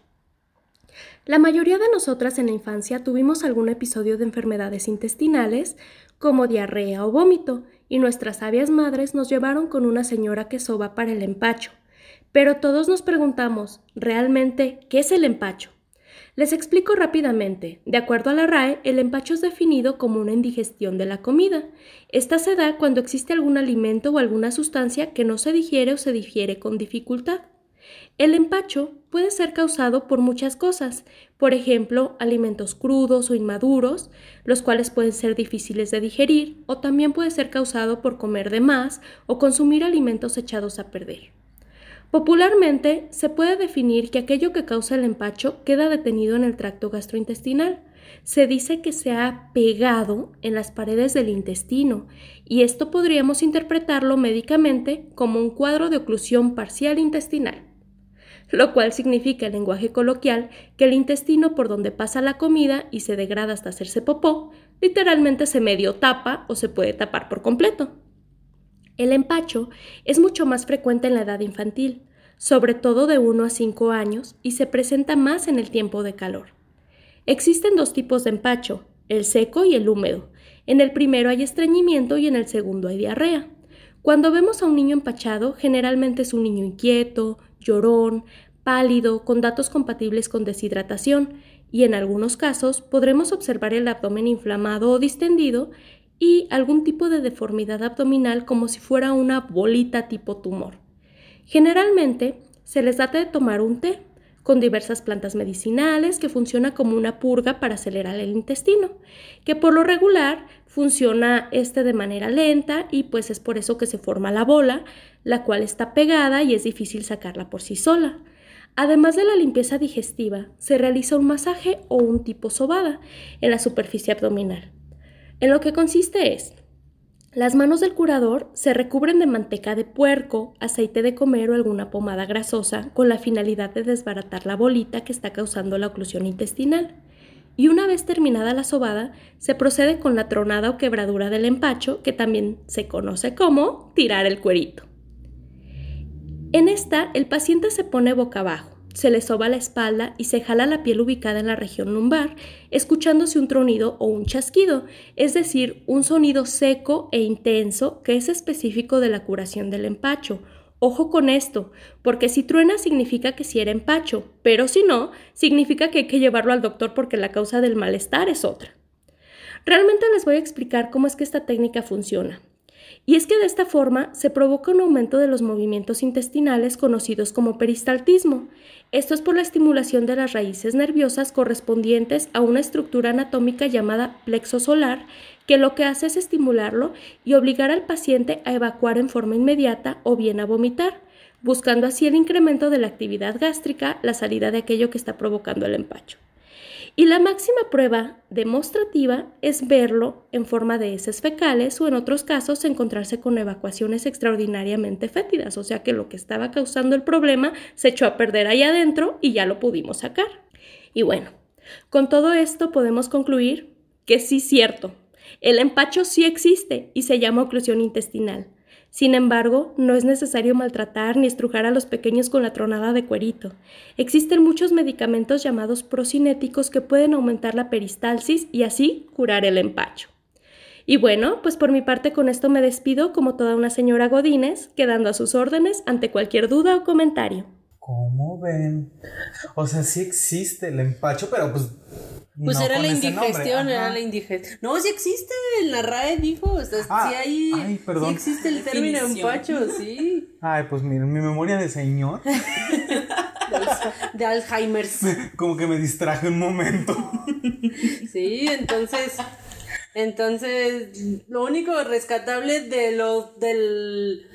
La mayoría de nosotras en la infancia tuvimos algún episodio de enfermedades intestinales como diarrea o vómito y nuestras sabias madres nos llevaron con una señora que soba para el empacho. Pero todos nos preguntamos, ¿realmente qué es el empacho? Les explico rápidamente. De acuerdo a la RAE, el empacho es definido como una indigestión de la comida. Esta se da cuando existe algún alimento o alguna sustancia que no se digiere o se digiere con dificultad. El empacho puede ser causado por muchas cosas, por ejemplo, alimentos crudos o inmaduros, los cuales pueden ser difíciles de digerir, o también puede ser causado por comer de más o consumir alimentos echados a perder. Popularmente se puede definir que aquello que causa el empacho queda detenido en el tracto gastrointestinal. Se dice que se ha pegado en las paredes del intestino y esto podríamos interpretarlo médicamente como un cuadro de oclusión parcial intestinal, lo cual significa en lenguaje coloquial que el intestino por donde pasa la comida y se degrada hasta hacerse popó, literalmente se medio tapa o se puede tapar por completo. El empacho es mucho más frecuente en la edad infantil, sobre todo de 1 a 5 años, y se presenta más en el tiempo de calor. Existen dos tipos de empacho, el seco y el húmedo. En el primero hay estreñimiento y en el segundo hay diarrea. Cuando vemos a un niño empachado, generalmente es un niño inquieto, llorón, pálido, con datos compatibles con deshidratación, y en algunos casos podremos observar el abdomen inflamado o distendido y algún tipo de deformidad abdominal como si fuera una bolita tipo tumor. Generalmente se les trata de tomar un té con diversas plantas medicinales que funciona como una purga para acelerar el intestino, que por lo regular funciona este de manera lenta y pues es por eso que se forma la bola, la cual está pegada y es difícil sacarla por sí sola. Además de la limpieza digestiva, se realiza un masaje o un tipo sobada en la superficie abdominal. En lo que consiste es, las manos del curador se recubren de manteca de puerco, aceite de comer o alguna pomada grasosa con la finalidad de desbaratar la bolita que está causando la oclusión intestinal. Y una vez terminada la sobada, se procede con la tronada o quebradura del empacho, que también se conoce como tirar el cuerito. En esta, el paciente se pone boca abajo se le soba la espalda y se jala la piel ubicada en la región lumbar, escuchándose un tronido o un chasquido, es decir, un sonido seco e intenso que es específico de la curación del empacho. Ojo con esto, porque si truena significa que sí era empacho, pero si no, significa que hay que llevarlo al doctor porque la causa del malestar es otra. Realmente les voy a explicar cómo es que esta técnica funciona. Y es que de esta forma se provoca un aumento de los movimientos intestinales conocidos como peristaltismo. Esto es por la estimulación de las raíces nerviosas correspondientes a una estructura anatómica llamada plexo solar, que lo que hace es estimularlo y obligar al paciente a evacuar en forma inmediata o bien a vomitar, buscando así el incremento de la actividad gástrica, la salida de aquello que está provocando el empacho. Y la máxima prueba demostrativa es verlo en forma de heces fecales o en otros casos encontrarse con evacuaciones extraordinariamente fétidas, o sea que lo que estaba causando el problema se echó a perder ahí adentro y ya lo pudimos sacar. Y bueno, con todo esto podemos concluir que sí cierto, el empacho sí existe y se llama oclusión intestinal. Sin embargo, no es necesario maltratar ni estrujar a los pequeños con la tronada de cuerito. Existen muchos medicamentos llamados procinéticos que pueden aumentar la peristalsis y así curar el empacho. Y bueno, pues por mi parte con esto me despido como toda una señora Godínez, quedando a sus órdenes ante cualquier duda o comentario. ¿Cómo ven? O sea, sí existe el empacho, pero pues pues no era la indigestión, era la indigestión. No, sí existe, en la RAE dijo, o sea, Ah, sí hay, ay, perdón. sí existe el término empacho, sí, Ay, pues miren, mi memoria de señor, de Alzheimer's. como que me distraje un momento. Sí, entonces, entonces, lo único rescatable de lo, del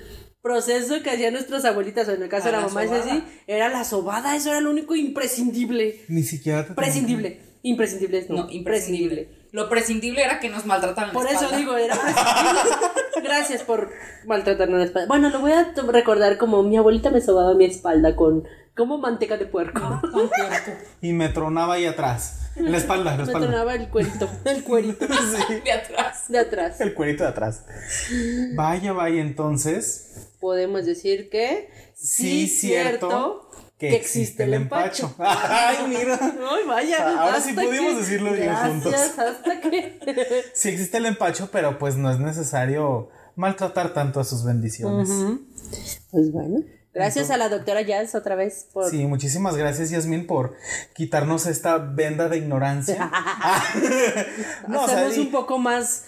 proceso que hacían nuestras abuelitas, o en el caso Ah, de la la mamá, es así, era la sobada, eso era lo único imprescindible. Ni siquiera te Prescindible. Imprescindibles, no. No, imprescindible. Lo prescindible era que nos maltrataran la Por eso espalda. digo, era prescindible. Gracias por maltratarme la espalda. Bueno, lo voy a recordar como mi abuelita me sobaba mi espalda con como manteca de puerco. Cuerpo. Y me tronaba ahí atrás. En la espalda, en la Me espalda. tronaba el cuerito, el cuerito De atrás. de atrás. El cuerito de atrás. Vaya, vaya, entonces. Podemos decir que Sí, cierto que existe el empacho. Ay, mira. Ay, vaya. Ahora sí pudimos que- decirlo bien Gracias, juntos. hasta que. Sí existe el empacho, pero pues no es necesario maltratar tanto a sus bendiciones. Pues bueno. Gracias a la doctora Jazz otra vez por. Sí, muchísimas gracias, Yasmin, por quitarnos esta venda de ignorancia. no, o sea, hacernos y- un poco más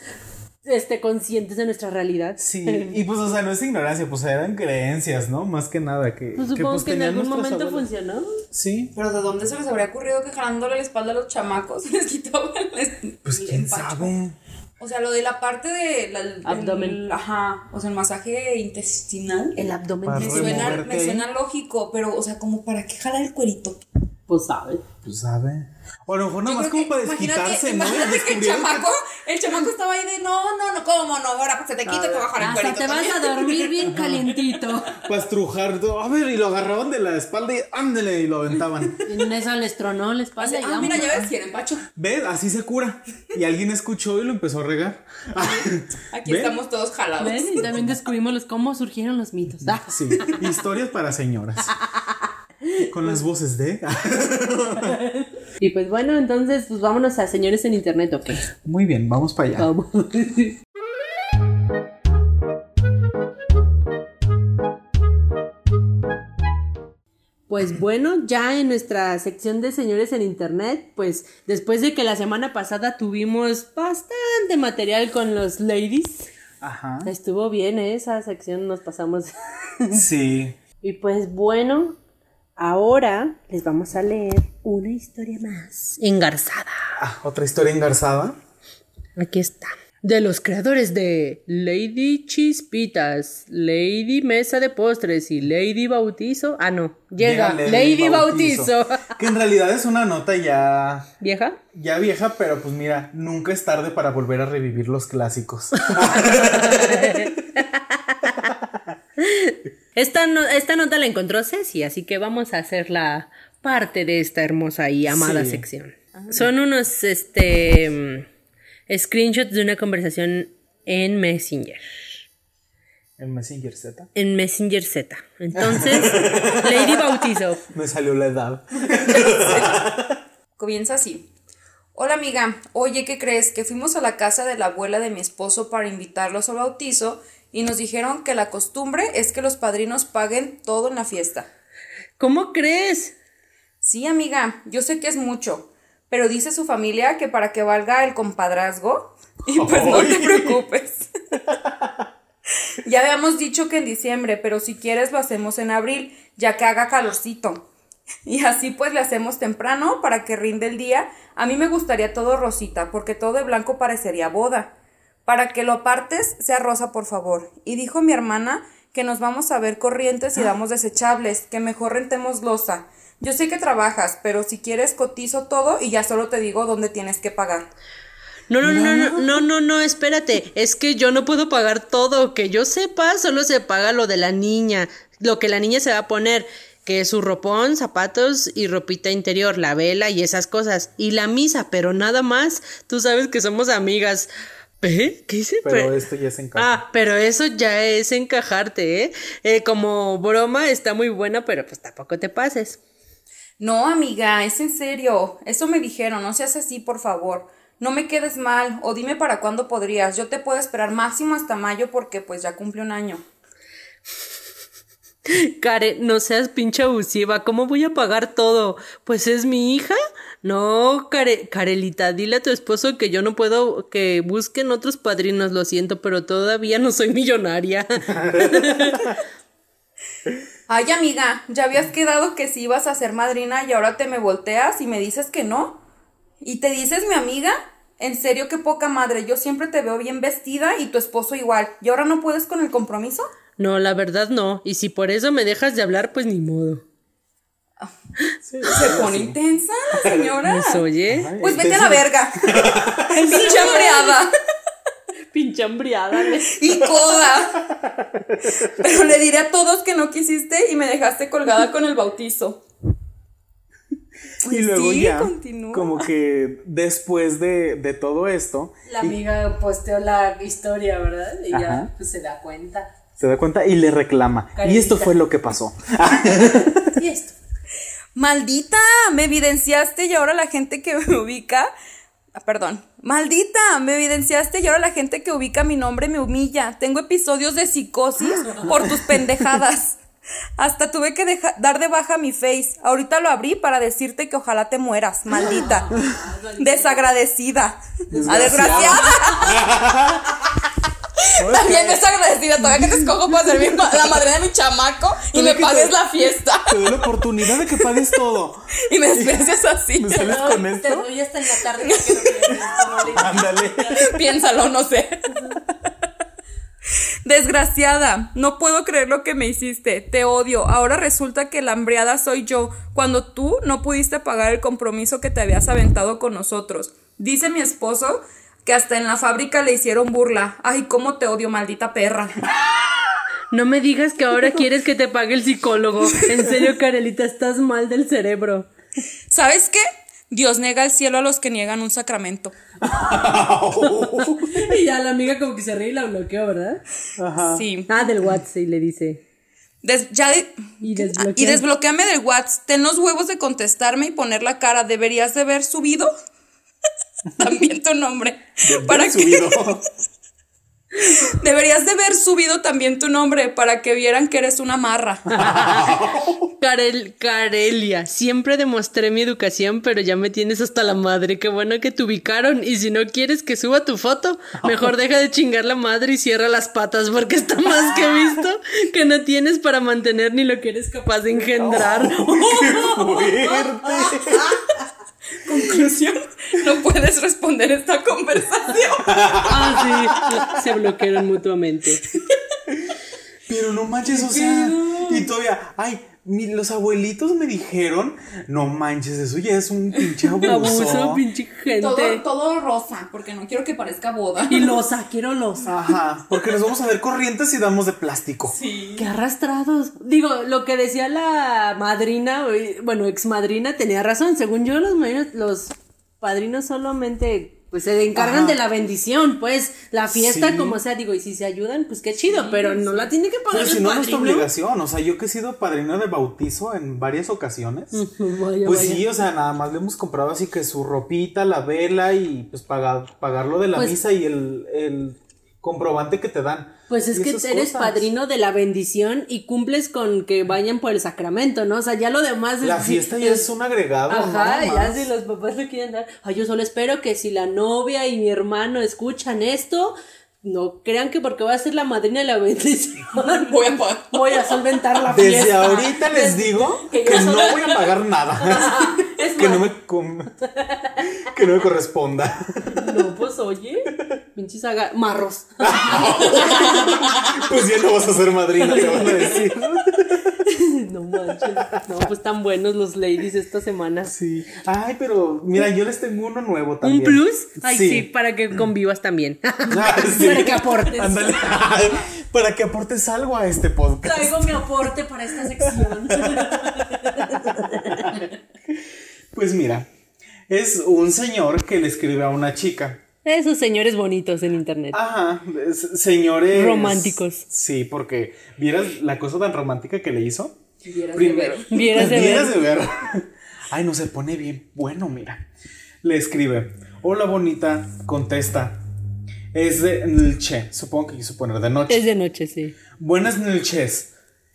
este, conscientes de nuestra realidad. Sí, y pues, o sea, no es ignorancia, pues eran creencias, ¿no? Más que nada que. Pues que, supongo pues, que, en algún momento funcionó. Sí, Pero ¿de dónde se les habría ocurrido que jalándole la espalda a los chamacos les quitaban el, pues quién empacho? sabe. O sea, lo de la parte de la, Abdomen. ajá, o sea, el masaje intestinal. El abdomen. Me suena, me suena lógico, pero, o sea, como para qué jalar el cuerito. Pues sabe. Pues sabe. O a lo mejor nada más como que- para imagínate- desquitarse, ¿no? Y Imagínate que el que- chamaco, el chamaco estaba ahí de no, no, no, ¿cómo no? Ahora pues se te quita y te va a jalar el Hasta cuerito. te vas también. a dormir bien calientito. Para estrujar. todo. A ver, y lo agarraban de la espalda y ándele, y lo aventaban. En eso les tronó la espalda. y Ah, mira, ya ves, tiene empacho. ¿Ves? Así se cura. Y alguien escuchó y lo empezó a regar. Aquí ¿Ven? estamos todos jalados. ¿Ven? Y también descubrimos los, cómo surgieron los mitos. Sí, historias para señoras. Con las voces de. Y pues bueno, entonces, pues vámonos a señores en internet, ¿ok? Muy bien, vamos para allá. Vamos. Pues bueno, ya en nuestra sección de señores en internet, pues después de que la semana pasada tuvimos bastante material con los ladies, Ajá. estuvo bien ¿eh? esa sección, nos pasamos. Sí. y pues bueno, ahora les vamos a leer una historia más engarzada. Ah, otra historia engarzada. Aquí está. De los creadores de Lady Chispitas, Lady Mesa de Postres y Lady Bautizo. Ah, no. Llega, Lady, Bautizo. Que en realidad es una nota ya. ¿Vieja? Ya vieja, pero pues mira, nunca es tarde para volver a revivir los clásicos. Esta, no- esta nota la encontró Ceci, así que vamos a hacer la parte de esta hermosa y amada Sí. sección. Son unos este mm, screenshots de una conversación en Messenger. En Messenger Z. En Messenger Z. Entonces, Lady Bautizo. Me salió la edad. Comienza así. Hola amiga, oye, ¿qué crees? Que fuimos a la casa de la abuela de mi esposo para invitarlos al bautizo y nos dijeron que la costumbre es que los padrinos paguen todo en la fiesta. ¿Cómo crees? Sí, amiga, yo sé que es mucho, pero dice su familia que para que valga el compadrazgo, y pues no te preocupes. ya habíamos dicho que en diciembre, pero si quieres lo hacemos en abril, ya que haga calorcito. Y así pues le hacemos temprano para que rinde el día. A mí me gustaría todo rosita, porque todo de blanco parecería boda. Para que lo apartes, sea rosa, por favor. Y dijo mi hermana que nos vamos a ver corrientes y damos desechables, que mejor rentemos losa. Yo sé que trabajas, pero si quieres cotizo todo y ya solo te digo dónde tienes que pagar. No, no, no, no, no, no, no, espérate. Es que yo no puedo pagar todo. Que yo sepa, solo se paga lo de la niña. Lo que la niña se va a poner. Que es su ropón, zapatos y ropita interior, la vela y esas cosas. Y la misa, pero nada más. Tú sabes que somos amigas. ¿Eh? ¿Qué hice? Pero esto ya se encarga. Ah, pero eso ya es encajarte, ¿eh? Eh, Como broma está muy buena, pero pues tampoco te pases. No, amiga, es en serio. Eso me dijeron, no seas así, por favor. No me quedes mal, o dime para cuándo podrías. Yo te puedo esperar máximo hasta mayo porque pues ya cumple un año. Care, no seas pinche abusiva, ¿cómo voy a pagar todo? Pues es mi hija. No, Care, Carelita, dile a tu esposo que yo no puedo, que busquen otros padrinos, lo siento, pero todavía no soy millonaria. Ay, amiga, ya habías quedado que sí ibas a ser madrina y ahora te me volteas y me dices que no. ¿Y te dices mi amiga? En serio, qué poca madre. Yo siempre te veo bien vestida y tu esposo igual. ¿Y ahora no puedes con el compromiso? No, la verdad no, y si por eso me dejas de hablar, pues ni modo. Sí, Se pone intensa la señora. Pues oye, Ay, Pues vete a la verga. Pinche hambreada. pinche hambriada. le- y coda. Pero le diré a todos que no quisiste y me dejaste colgada con el bautizo. Y luego Sí, ya, continúa. como que después de, de todo esto, La amiga posteó la historia, ¿verdad? Y Ajá. ya pues, se da cuenta. Se da cuenta y le reclama. Y esto fue lo que pasó. Y esto. Maldita, me evidenciaste y ahora la gente que me ubica. ah, Perdón. Maldita, me evidenciaste y ahora la gente que ubica mi nombre me humilla. Tengo episodios de psicosis por tus pendejadas. Hasta tuve que deja- dar de baja mi face. Ahorita lo abrí para decirte que ojalá te mueras, maldita. Desagradecida. A desgraciada. También desagradecida. Todavía que te escojo para ser mi ma- la madre de mi chamaco y me pagues te- la fiesta. Te doy la oportunidad de que pagues todo. Y me desprecias así. ¿Me sales con Te esto? doy hasta en la tarde. Ándale. Piénsalo, no sé. Desgraciada, no puedo creer lo que me hiciste. Te odio. Ahora resulta que la hambriada soy yo, cuando tú no pudiste pagar el compromiso que te habías aventado con nosotros. Dice mi esposo que hasta en la fábrica le hicieron burla. Ay, cómo te odio, maldita perra. No me digas que ahora quieres que te pague el psicólogo. En serio, Carelita, estás mal del cerebro. ¿Sabes qué? Dios niega el cielo a los que niegan un sacramento. Y ya la amiga como que se ríe y la bloqueó, ¿verdad? Sí. Ah, del WhatsApp, y le dice. Des- ya de- Y desbloquea. y desbloqueame del WhatsApp. Ten los huevos de contestarme y poner la cara. ¿Deberías de haber subido? también tu nombre. para que deberías de haber subido también tu nombre para que vieran que eres una marra. Karel, Carelia, siempre demostré mi educación, pero ya me tienes hasta la madre. Qué bueno que te ubicaron. Y si no quieres que suba tu foto, mejor deja de chingar la madre y cierra las patas, porque está más que visto que no tienes para mantener ni lo que eres capaz de engendrar. Conclusión, no puedes responder esta conversación. ah, sí, se bloquearon mutuamente. Pero no manches, o sea, y todavía, ay, mi- los abuelitos me dijeron, no manches, eso ya es un pinche abuso. Abuso, pinche gente. Todo, todo rosa, porque no quiero que parezca boda. Y losa, quiero losa. Ajá, porque nos vamos a ver corrientes y damos de plástico. Qué arrastrados. Digo, lo que decía la madrina, bueno, ex madrina, tenía razón. Según yo, los, los padrinos solamente pues se encargan Ajá. de la bendición, pues la fiesta Sí. como sea, digo, y si se ayudan, pues qué chido, pero no la tiene que pagar Pero si el no, no es tu padrino. obligación. O sea, yo que he sido padrino de bautizo en varias ocasiones. Vaya, Pues vaya. sí, o sea, nada más le hemos comprado así que su ropita, la vela y pues pagar, pagar lo de la Pues- misa y el, el comprobante que te dan. Pues es que eres cosas. padrino de la bendición y cumples con que vayan por el sacramento, ¿no? O sea, ya lo demás La es- fiesta ya es un agregado. Ajá, ya si los papás le quieren dar. Ay, yo solo espero que si la novia y mi hermano escuchan esto, no crean que porque voy a ser la madrina de la bendición Voy a pagar. voy a solventar la Desde fiesta. ahorita les digo que no solo- voy a pagar nada. Es que, no más, me com- que no me corresponda. no, pues oye, pinches aga- marros. Pues ya no vas a ser madrina, te van a decir. no manches. No, pues tan buenos los ladies esta semana. Sí. Ay, pero mira, yo les tengo uno nuevo ¿Un también. plus? Ay, sí. para que convivas también. Ah, sí. Para que aportes. Ándale. Para que aportes algo a este podcast. Traigo mi aporte para esta sección. Pues mira, es un señor que le escribe a una chica. Esos señores bonitos en internet. Ajá, es- señores. Románticos. Sí, porque vieras la cosa tan romántica que le hizo. Vieras de Primero, ver. Vieras de vieras ver. de ver. Ay, no se pone bien. Bueno, mira. Le escribe: Hola, bonita. Contesta. Es de Nilche. Supongo que quiso poner de noche. Es de noche, sí. Buenas Nilches.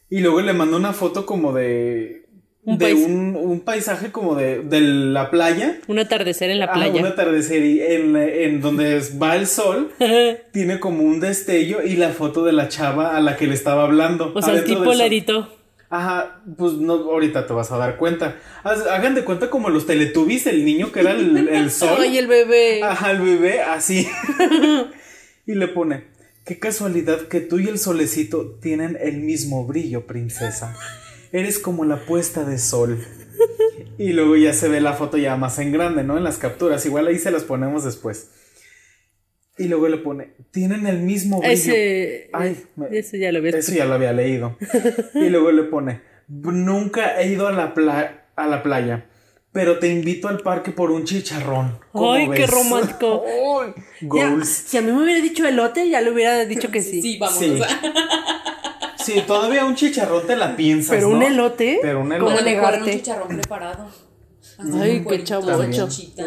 Y luego le mandó una foto como de. Un de un, un paisaje como de, de la playa. Un atardecer en la Ah, playa. un atardecer y en, en donde va el sol, tiene como un destello y la foto de la chava a la que le estaba hablando. o sea, el tipo larito. Ajá, pues no, ahorita te vas a dar cuenta. Hagan de cuenta como los teletubbies, el niño que era el, el sol. Ay, el bebé. Ajá, el bebé, así. y le pone, qué casualidad que tú y el solecito tienen el mismo brillo, princesa. Eres como la puesta de sol. Y luego ya se ve la foto ya más en grande, ¿no? En las capturas. Igual ahí se las ponemos después. Y luego le pone, tienen el mismo brillo. Ese, Ay, me- eso ya lo había Eso ya lo había leído. Y luego le pone, nunca he ido a la, pla- a la playa, pero te invito al parque por un chicharrón. ¿Cómo Ay, qué romántico. Ay, Ya, goals. si a mí me hubiera dicho elote, ya le hubiera dicho que sí. Sí, vamos. Sí. Sí, todavía un chicharrón te la piensas, Pero un elote. Pero un ¿Cómo elote. Como le negarte? un chicharrón preparado. Ay, qué salchichita.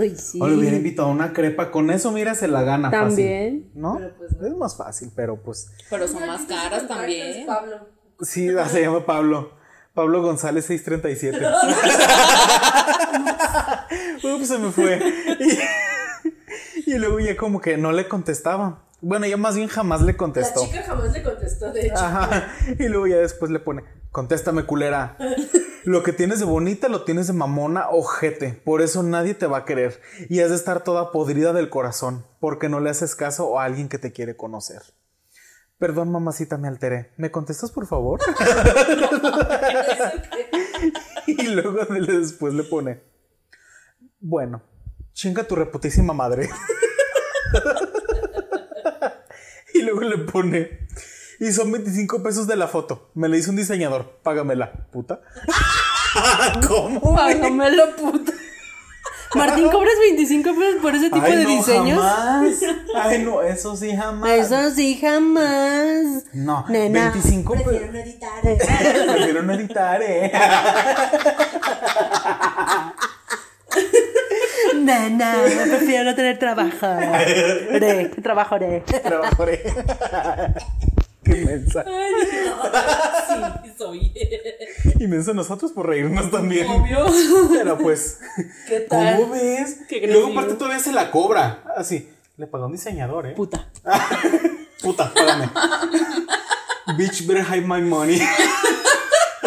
Ay, sí. O le hubiera invitado a una crepa, con eso mira se la gana También. fácil, ¿no? Pero pues no. Es más fácil, pero pues Pero son más caras también. sí, ah, se llama Pablo. Pablo González 637. Ups, se me fue. Y, y luego ya como que no le contestaba. Bueno, ya más bien jamás le contestó. jamás le contestó, de hecho. Ajá. Y luego ya después le pone, contéstame culera. Lo que tienes de bonita lo tienes de mamona ojete. Por eso nadie te va a querer. Y has de estar toda podrida del corazón. Porque no le haces caso a alguien que te quiere conocer. Perdón, mamacita, me alteré. ¿Me contestas, por favor? y luego de- después le pone, bueno, chinga tu reputísima madre. y luego le pone, y son 25 pesos de la foto. Me la hizo un diseñador. Págamela, puta. ¿Cómo? güey? Págamelo, puta. Martín, ¿cobras 25 pesos por ese tipo Ay, de no, diseños? jamás. Ay, no, eso sí, jamás. Eso sí, jamás. No, Nena. 25 pesos. editar. Prefiero no editar, eh. Nana, prefiero no tener trabajo. Re, trabajaré. Trabajaré. Qué mensa. Sí, soy. Inmenso nosotros por reírnos también. Obvio. Pero pues, ¿Qué tal? ¿cómo ves? Qué luego aparte todavía se la cobra. Así, le pagó un diseñador, ¿eh? Puta. Puta, págame. Bitch, better hide my money.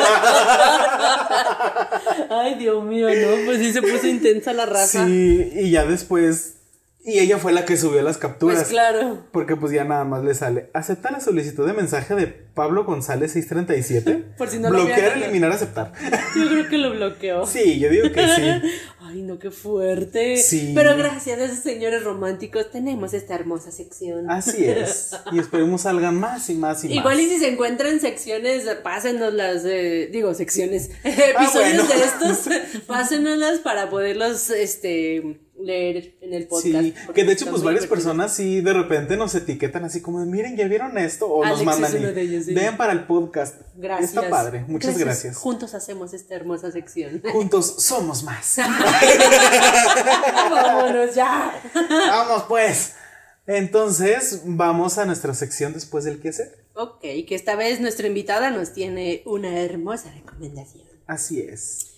Ay, Dios mío, no, pues sí se puso intensa la raza. Sí, y ya después. Y ella fue la que subió las capturas. Pues claro. Porque pues ya nada más le sale. Acepta la solicitud de mensaje de Pablo González 637. Por si no lo Bloquear, eliminar, aceptar. Yo creo que lo bloqueó. Sí, yo digo que sí. Ay, no, qué fuerte. Sí. Pero gracias a esos señores románticos tenemos esta hermosa sección. Así es. Y esperemos salgan más y más y más. Igual y si se encuentran secciones, pásenoslas, eh, digo, secciones, episodios bueno. de estos, pásenoslas para poderlos, este, leer en el podcast. Sí, que de hecho, pues varias personas sí de repente nos etiquetan así como, miren, ¿ya vieron esto? O nos mandan, y, de ellos, sí. vean para el podcast. Gracias. Está padre, muchas gracias. Juntos hacemos esta hermosa sección. Juntos somos más. Vámonos ya. Vamos pues. Entonces, vamos a nuestra sección después del qué hacer. Ok, que esta vez nuestra invitada nos tiene una hermosa recomendación. Así es.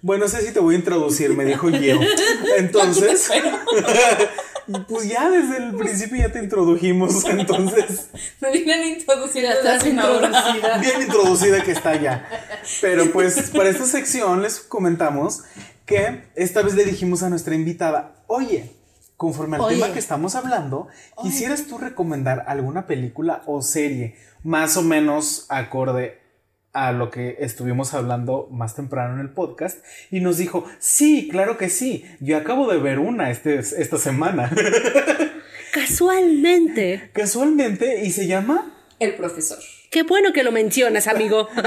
Bueno, no sé si te voy a introducir, me dijo Gio. Entonces, pues ya desde el principio ya te introdujimos, entonces, Me vienen desde estás introducida. bien introducida que está ya. Pero pues para esta sección les comentamos que esta vez le dijimos a nuestra invitada, oye, conforme al Oye. tema que estamos hablando, ¿quisieras tú recomendar alguna película o serie más o menos acorde a lo que estuvimos hablando más temprano en el podcast? Y nos dijo, sí, claro que sí, yo acabo de ver una este, esta semana. Casualmente. Casualmente, y se llama... El profesor. Qué bueno que lo mencionas, amigo.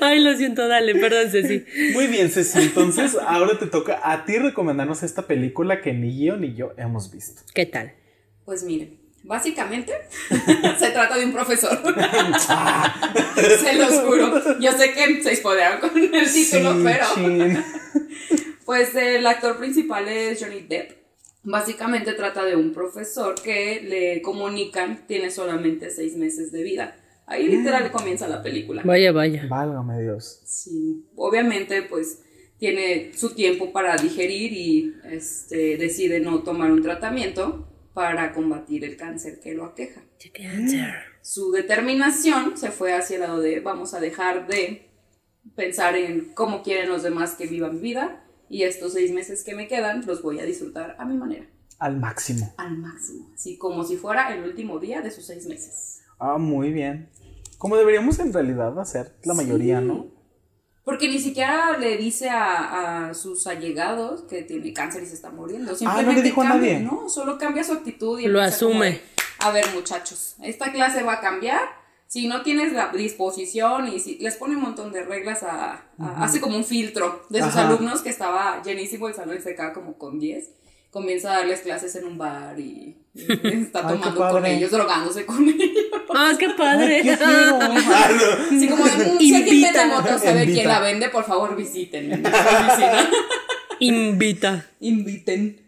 Ay, lo siento, dale, perdón, Ceci. Muy bien, Ceci. Entonces, ahora te toca a ti recomendarnos esta película que ni yo ni yo hemos visto. ¿Qué tal? Pues miren, básicamente se trata de un profesor. se los juro. Yo sé que se spoilearon con el título, Sí, pero chin. pues el actor principal es Johnny Depp. Básicamente trata de un profesor que le comunican tiene solamente seis meses de vida. Ahí literal comienza la película. Vaya, vaya. Válgame Dios. Sí, obviamente pues tiene su tiempo para digerir y este, decide no tomar un tratamiento para combatir el cáncer que lo aqueja. Su determinación se fue hacia el lado de vamos a dejar de pensar en cómo quieren los demás que viva mi vida y estos seis meses que me quedan los voy a disfrutar a mi manera, Al máximo. al máximo, así como si fuera el último día de sus seis meses. Ah, muy bien. Como deberíamos en realidad hacer la mayoría, ¿no? Porque ni siquiera le dice a, a sus allegados que tiene cáncer y se está muriendo. Ah, no Simplemente le dijo a cambia, nadie. ¿no? Solo cambia su actitud y Lo como asume. a ver, muchachos, esta clase va a cambiar. Si no tienes la disposición y si les pone un montón de reglas a, a- hace como un filtro de sus Ajá. alumnos que estaba llenísimo el salón y se queda como con 10. Comienza a darles clases en un bar y, y está Ay, tomando con ellos, drogándose con ellos. ¡Ah, qué padre! Ay, qué. Así como de, "Mm, si alguien vende moto, sabe Invita. quién la vende, por favor visiten en nuestra oficina. Invita. Inviten.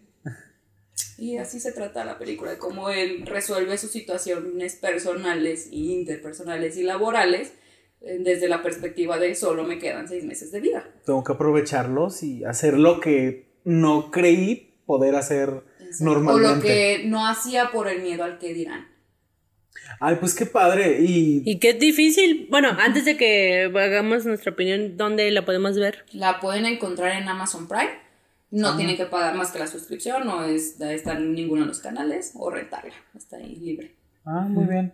Y así se trata la película, de cómo él resuelve sus situaciones personales, interpersonales y laborales eh, desde la perspectiva de solo me quedan seis meses de vida. Tengo que aprovecharlos y hacer lo que no creí poder hacer O normalmente. lo que no hacía por el miedo al que dirán. Ay, pues qué padre. Y Y qué difícil. Bueno, antes de que hagamos nuestra opinión, ¿dónde la podemos ver? La pueden encontrar en Amazon Prime. No tienen que pagar más que la suscripción, no es, está en ninguno de los canales, o rentarla. Está ahí libre. Ah, muy bien.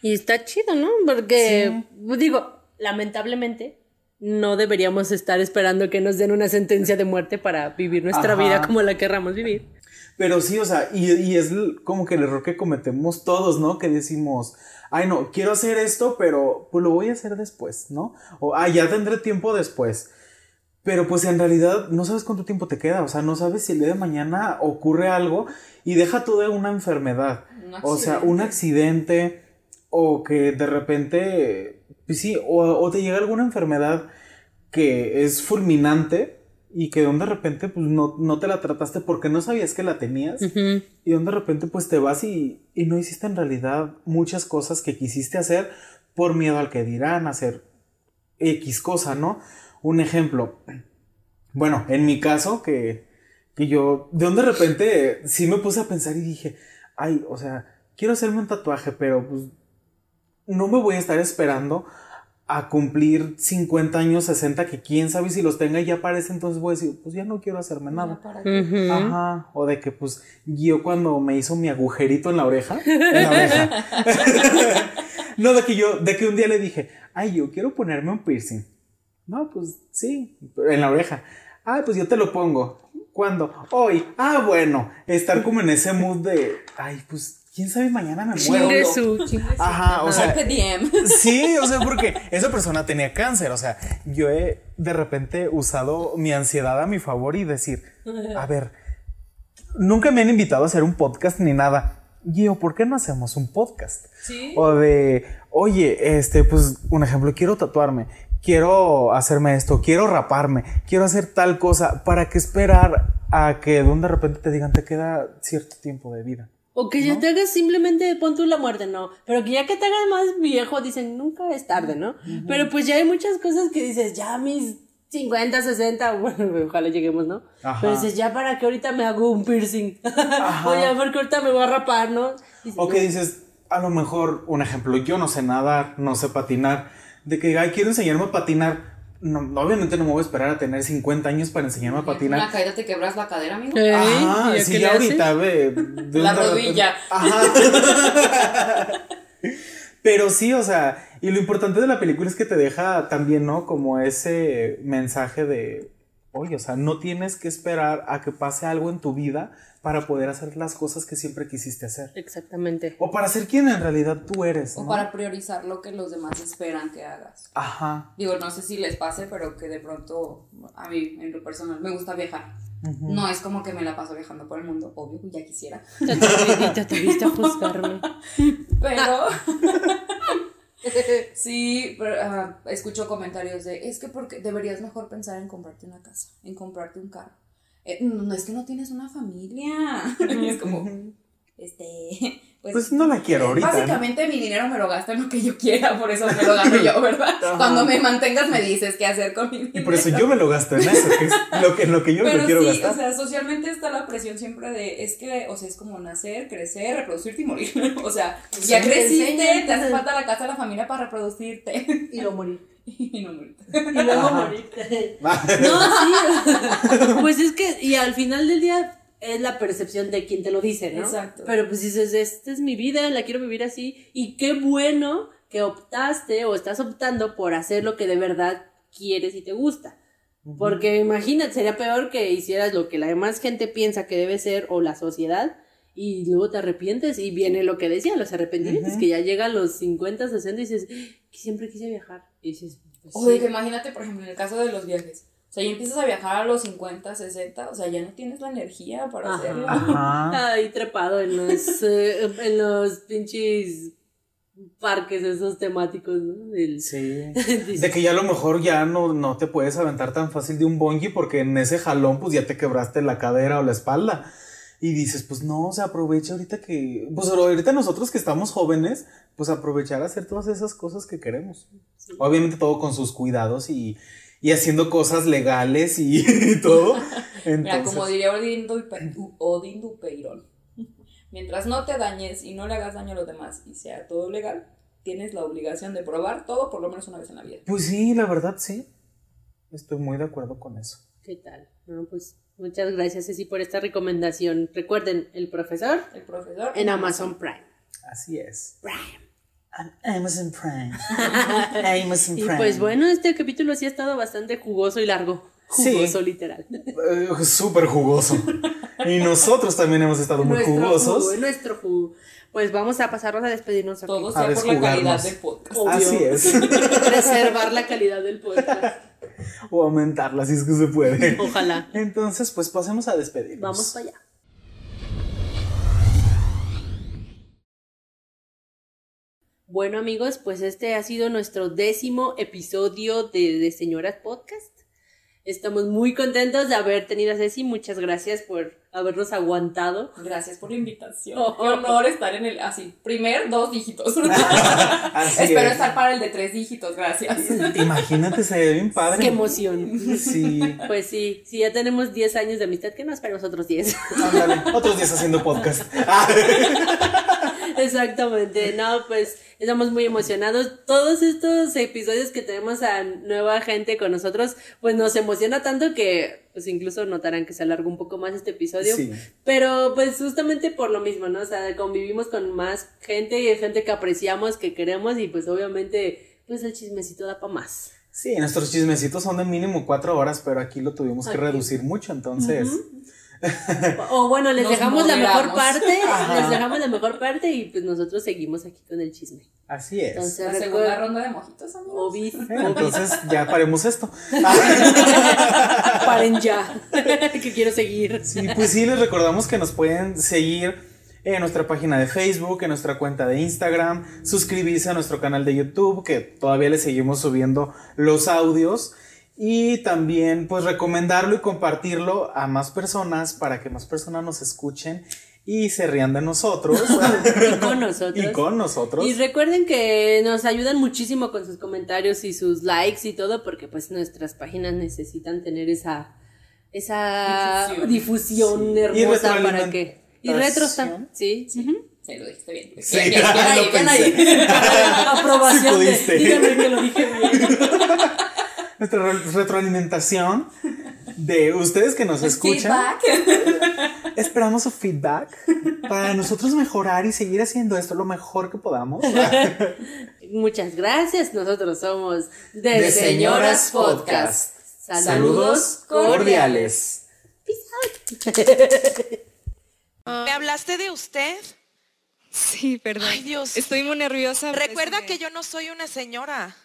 Y está chido, ¿no? Porque, digo, lamentablemente, no deberíamos estar esperando que nos den una sentencia de muerte para vivir nuestra Ajá. vida como la querramos vivir. Pero sí, o sea, y, y es como que el error que cometemos todos, ¿no? Que decimos, ay, no, quiero hacer esto, pero pues lo voy a hacer después, ¿no? O, ah, ya tendré tiempo después. Pero pues en realidad no sabes cuánto tiempo te queda, o sea, no sabes si el día de mañana ocurre algo y deja tú de una enfermedad, Un o sea, un accidente o que de repente, pues sí, o, o te llega alguna enfermedad que es fulminante y que de repente pues no, no te la trataste porque no sabías que la tenías y de repente pues te vas y, y no hiciste en realidad muchas cosas que quisiste hacer por miedo al que dirán, hacer X cosa, ¿no? Un ejemplo, bueno, en mi caso que, que yo de de repente sí me puse a pensar y dije, ay, o sea, quiero hacerme un tatuaje, pero pues no me voy a estar esperando a cumplir 50 años, 60, que quién sabe si los tenga y ya para ese entonces voy a decir, pues ya no quiero hacerme nada. Ajá, o de que pues yo cuando me hizo mi agujerito en la oreja, en la oreja. no, de que yo, de que un día le dije, ay, yo quiero ponerme un piercing. No, pues sí, en la oreja. Ah, pues yo te lo pongo. ¿Cuándo? Hoy. Ah, bueno, estar como en ese mood de, ay, pues quién sabe mañana me muero. Chingue su, chingue su. Ajá, o sea. Sí, o sea, porque esa persona tenía cáncer, o sea, yo he de repente usado mi ansiedad a mi favor y decir, a ver, nunca me han invitado a hacer un podcast ni nada. Gio, ¿por qué no hacemos un podcast? Sí. O de, oye, este, pues, un ejemplo, quiero tatuarme, quiero hacerme esto, quiero raparme, quiero hacer tal cosa, ¿para qué esperar a que de un de repente te digan te queda cierto tiempo de vida? O que ya te hagas simplemente pon tú la muerte, no. Pero que ya que te hagas más viejo, dicen nunca es tarde, ¿no? Pero pues ya hay muchas cosas que dices, ya mis 50, 60, bueno, ojalá lleguemos, ¿no? Ajá. Pero dices, ya para que ahorita me hago un piercing. o ya porque ahorita me voy a rapar, ¿no? Dices, O que dices, a lo mejor, un ejemplo, yo no sé nadar, no sé patinar, de que, ay, quiero enseñarme a patinar. No, obviamente no me voy a esperar a tener 50 años para enseñarme a Una patinar. caída te quebras la cadera, amigo. "Ey, Ajá, ¿y sí, ya le haces?". ahorita ve. La rodilla. Ajá. Pero sí, o sea, y lo importante de la película es que te deja también, ¿no? Como ese mensaje de, oye, o sea, no tienes que esperar a que pase algo en tu vida para poder hacer las cosas que siempre quisiste hacer. Exactamente. O para ser quien en realidad tú eres, O ¿no? para priorizar lo que los demás esperan que hagas. Ajá. Digo, no sé si les pase, pero que de pronto a mí, en lo personal, me gusta viajar. No es como que me la paso viajando por el mundo, obvio, ya quisiera. Te atreviste, te atreviste a juzgarme. Pero sí, pero, escucho comentarios de, es que porque deberías mejor pensar en comprarte una casa, en comprarte un carro. Eh, no, es que no tienes una familia. Es como, este, pues, Pues no la quiero ahorita. ¿no? Básicamente mi dinero me lo gasto en lo que yo quiera, por eso me lo gano yo, ¿verdad? Cuando me mantengas me dices qué hacer con mi dinero. Y por eso yo me lo gasto en eso, que es lo que, lo que yo me Pero lo quiero sí, gastar. o sea, socialmente está la presión siempre de, es que, o sea, es como nacer, crecer, reproducirte y morir. o sea, ya te creciste, enseñan, te hace falta la casa, la familia para reproducirte. Y lo morí. y no morirte. y luego morirte. No, sí. Pues es que, y al final del día es la percepción de quien te lo dice, ¿no? Exacto. Pero pues dices, esta es mi vida, la quiero vivir así. Y qué bueno que optaste o estás optando por hacer lo que de verdad quieres y te gusta. Porque imagínate, sería peor que hicieras lo que la demás gente piensa que debe ser o la sociedad y luego te arrepientes y viene lo que decía, los arrepentimientos, que ya llega a los 50, 60 y dices, que siempre quise viajar. Y dices, pues, Oye, sí. que imagínate, por ejemplo, en el caso de los viajes. O sea, ya empiezas a viajar a los 50, 60, o sea, ya no tienes la energía para Ajá. hacerlo. Ajá. Ahí trepado en los, eh, en los pinches parques esos temáticos, ¿no? Del- Sí. De que ya a lo mejor ya no, no te puedes aventar tan fácil de un bungee porque en ese jalón pues ya te quebraste la cadera o la espalda. Y dices, pues no, o sea, aprovecha ahorita que, pues ahorita nosotros que estamos jóvenes, pues aprovechar a hacer todas esas cosas que queremos. Obviamente todo con sus cuidados y, y haciendo cosas legales y, todo. Mira, como diría Odín, Dupe- Odín Dupeirón, mientras no te dañes y no le hagas daño a los demás y sea todo legal, tienes la obligación de probar todo por lo menos una vez en la vida. Pues sí, la verdad sí. Estoy muy de acuerdo con eso. ¿Qué tal? No, pues muchas gracias, Ceci, por esta recomendación. Recuerden, el profesor El profesor. en Amazon Prime. Así es. Prime. Amazon Prime. Amazon Y pues bueno, este capítulo sí ha estado bastante jugoso y largo. Sí. Jugoso, literal. Eh, Súper jugoso. Y nosotros también hemos estado muy nuestro jugosos. jugo, nuestro jugo. Pues vamos a pasarnos a despedirnos. ¿ok? Todo A sea por la calidad del podcast. Obvio. Así es. Preservar la calidad del podcast. O aumentarla si es que se puede. Ojalá. Entonces, pues pasemos a despedirnos. Vamos para allá. Bueno amigos, pues este ha sido nuestro décimo episodio de, de Señoras Podcast. Estamos muy contentos de haber tenido a Ceci. Muchas gracias por habernos aguantado. Gracias por la invitación. Oh. Qué honor estar en el. Así, primer dos dígitos. Espero es. estar para el de tres dígitos, gracias. Imagínate, se ve bien padre. Qué emoción. Sí. Pues sí, sí, ya tenemos 10 años de amistad, que no esperemos otros 10. Ándale. Otros días haciendo podcast. Exactamente, no, pues estamos muy emocionados. Todos estos episodios que tenemos a nueva gente con nosotros, pues nos emociona tanto que pues incluso notarán que se alargó un poco más este episodio. Sí. Pero pues justamente por lo mismo, ¿no? O sea, convivimos con más gente y gente que apreciamos, que queremos y pues obviamente pues el chismecito da para más. Sí, nuestros chismecitos son de mínimo cuatro horas, pero aquí lo tuvimos que reducir mucho, entonces. O bueno, les Nos dejamos la mejor parte, Ajá. les dejamos la mejor parte y pues nosotros seguimos aquí con el chisme. Así es. Entonces, La recuer- segunda ronda de mojitos, amigos. Obis, Eh, obis. Entonces ya paremos esto. Paren ya, que quiero seguir. Sí, pues sí, les recordamos que nos pueden seguir en nuestra página de Facebook, en nuestra cuenta de Instagram, suscribirse a nuestro canal de YouTube, que todavía le seguimos subiendo los audios. Y también, pues, recomendarlo y compartirlo a más personas para que más personas nos escuchen y se rían de nosotros. Y con nosotros. Y con nosotros. Y recuerden que nos ayudan muchísimo con sus comentarios y sus likes y todo, porque pues nuestras páginas necesitan tener esa, esa Difusión. difusión Sí. Y hermosa para que. Y retroalimentación. retro está. Sí. ujú. Sí, lo dijiste bien. Sí, Bien, bien, bien lo ahí, ahí. Aprobación Sí de. Díganme que lo dije bien. Nuestra re- retroalimentación de ustedes que nos escuchan. Feedback. Esperamos su feedback para nosotros mejorar y seguir haciendo esto lo mejor que podamos. Muchas gracias. Nosotros somos de, De Señoras Señoras Podcast. Podcast. Saludos cordiales. ¿Me hablaste de usted? Sí, perdón. Ay, Dios. Estoy muy nerviosa. Recuerda que yo no soy una señora.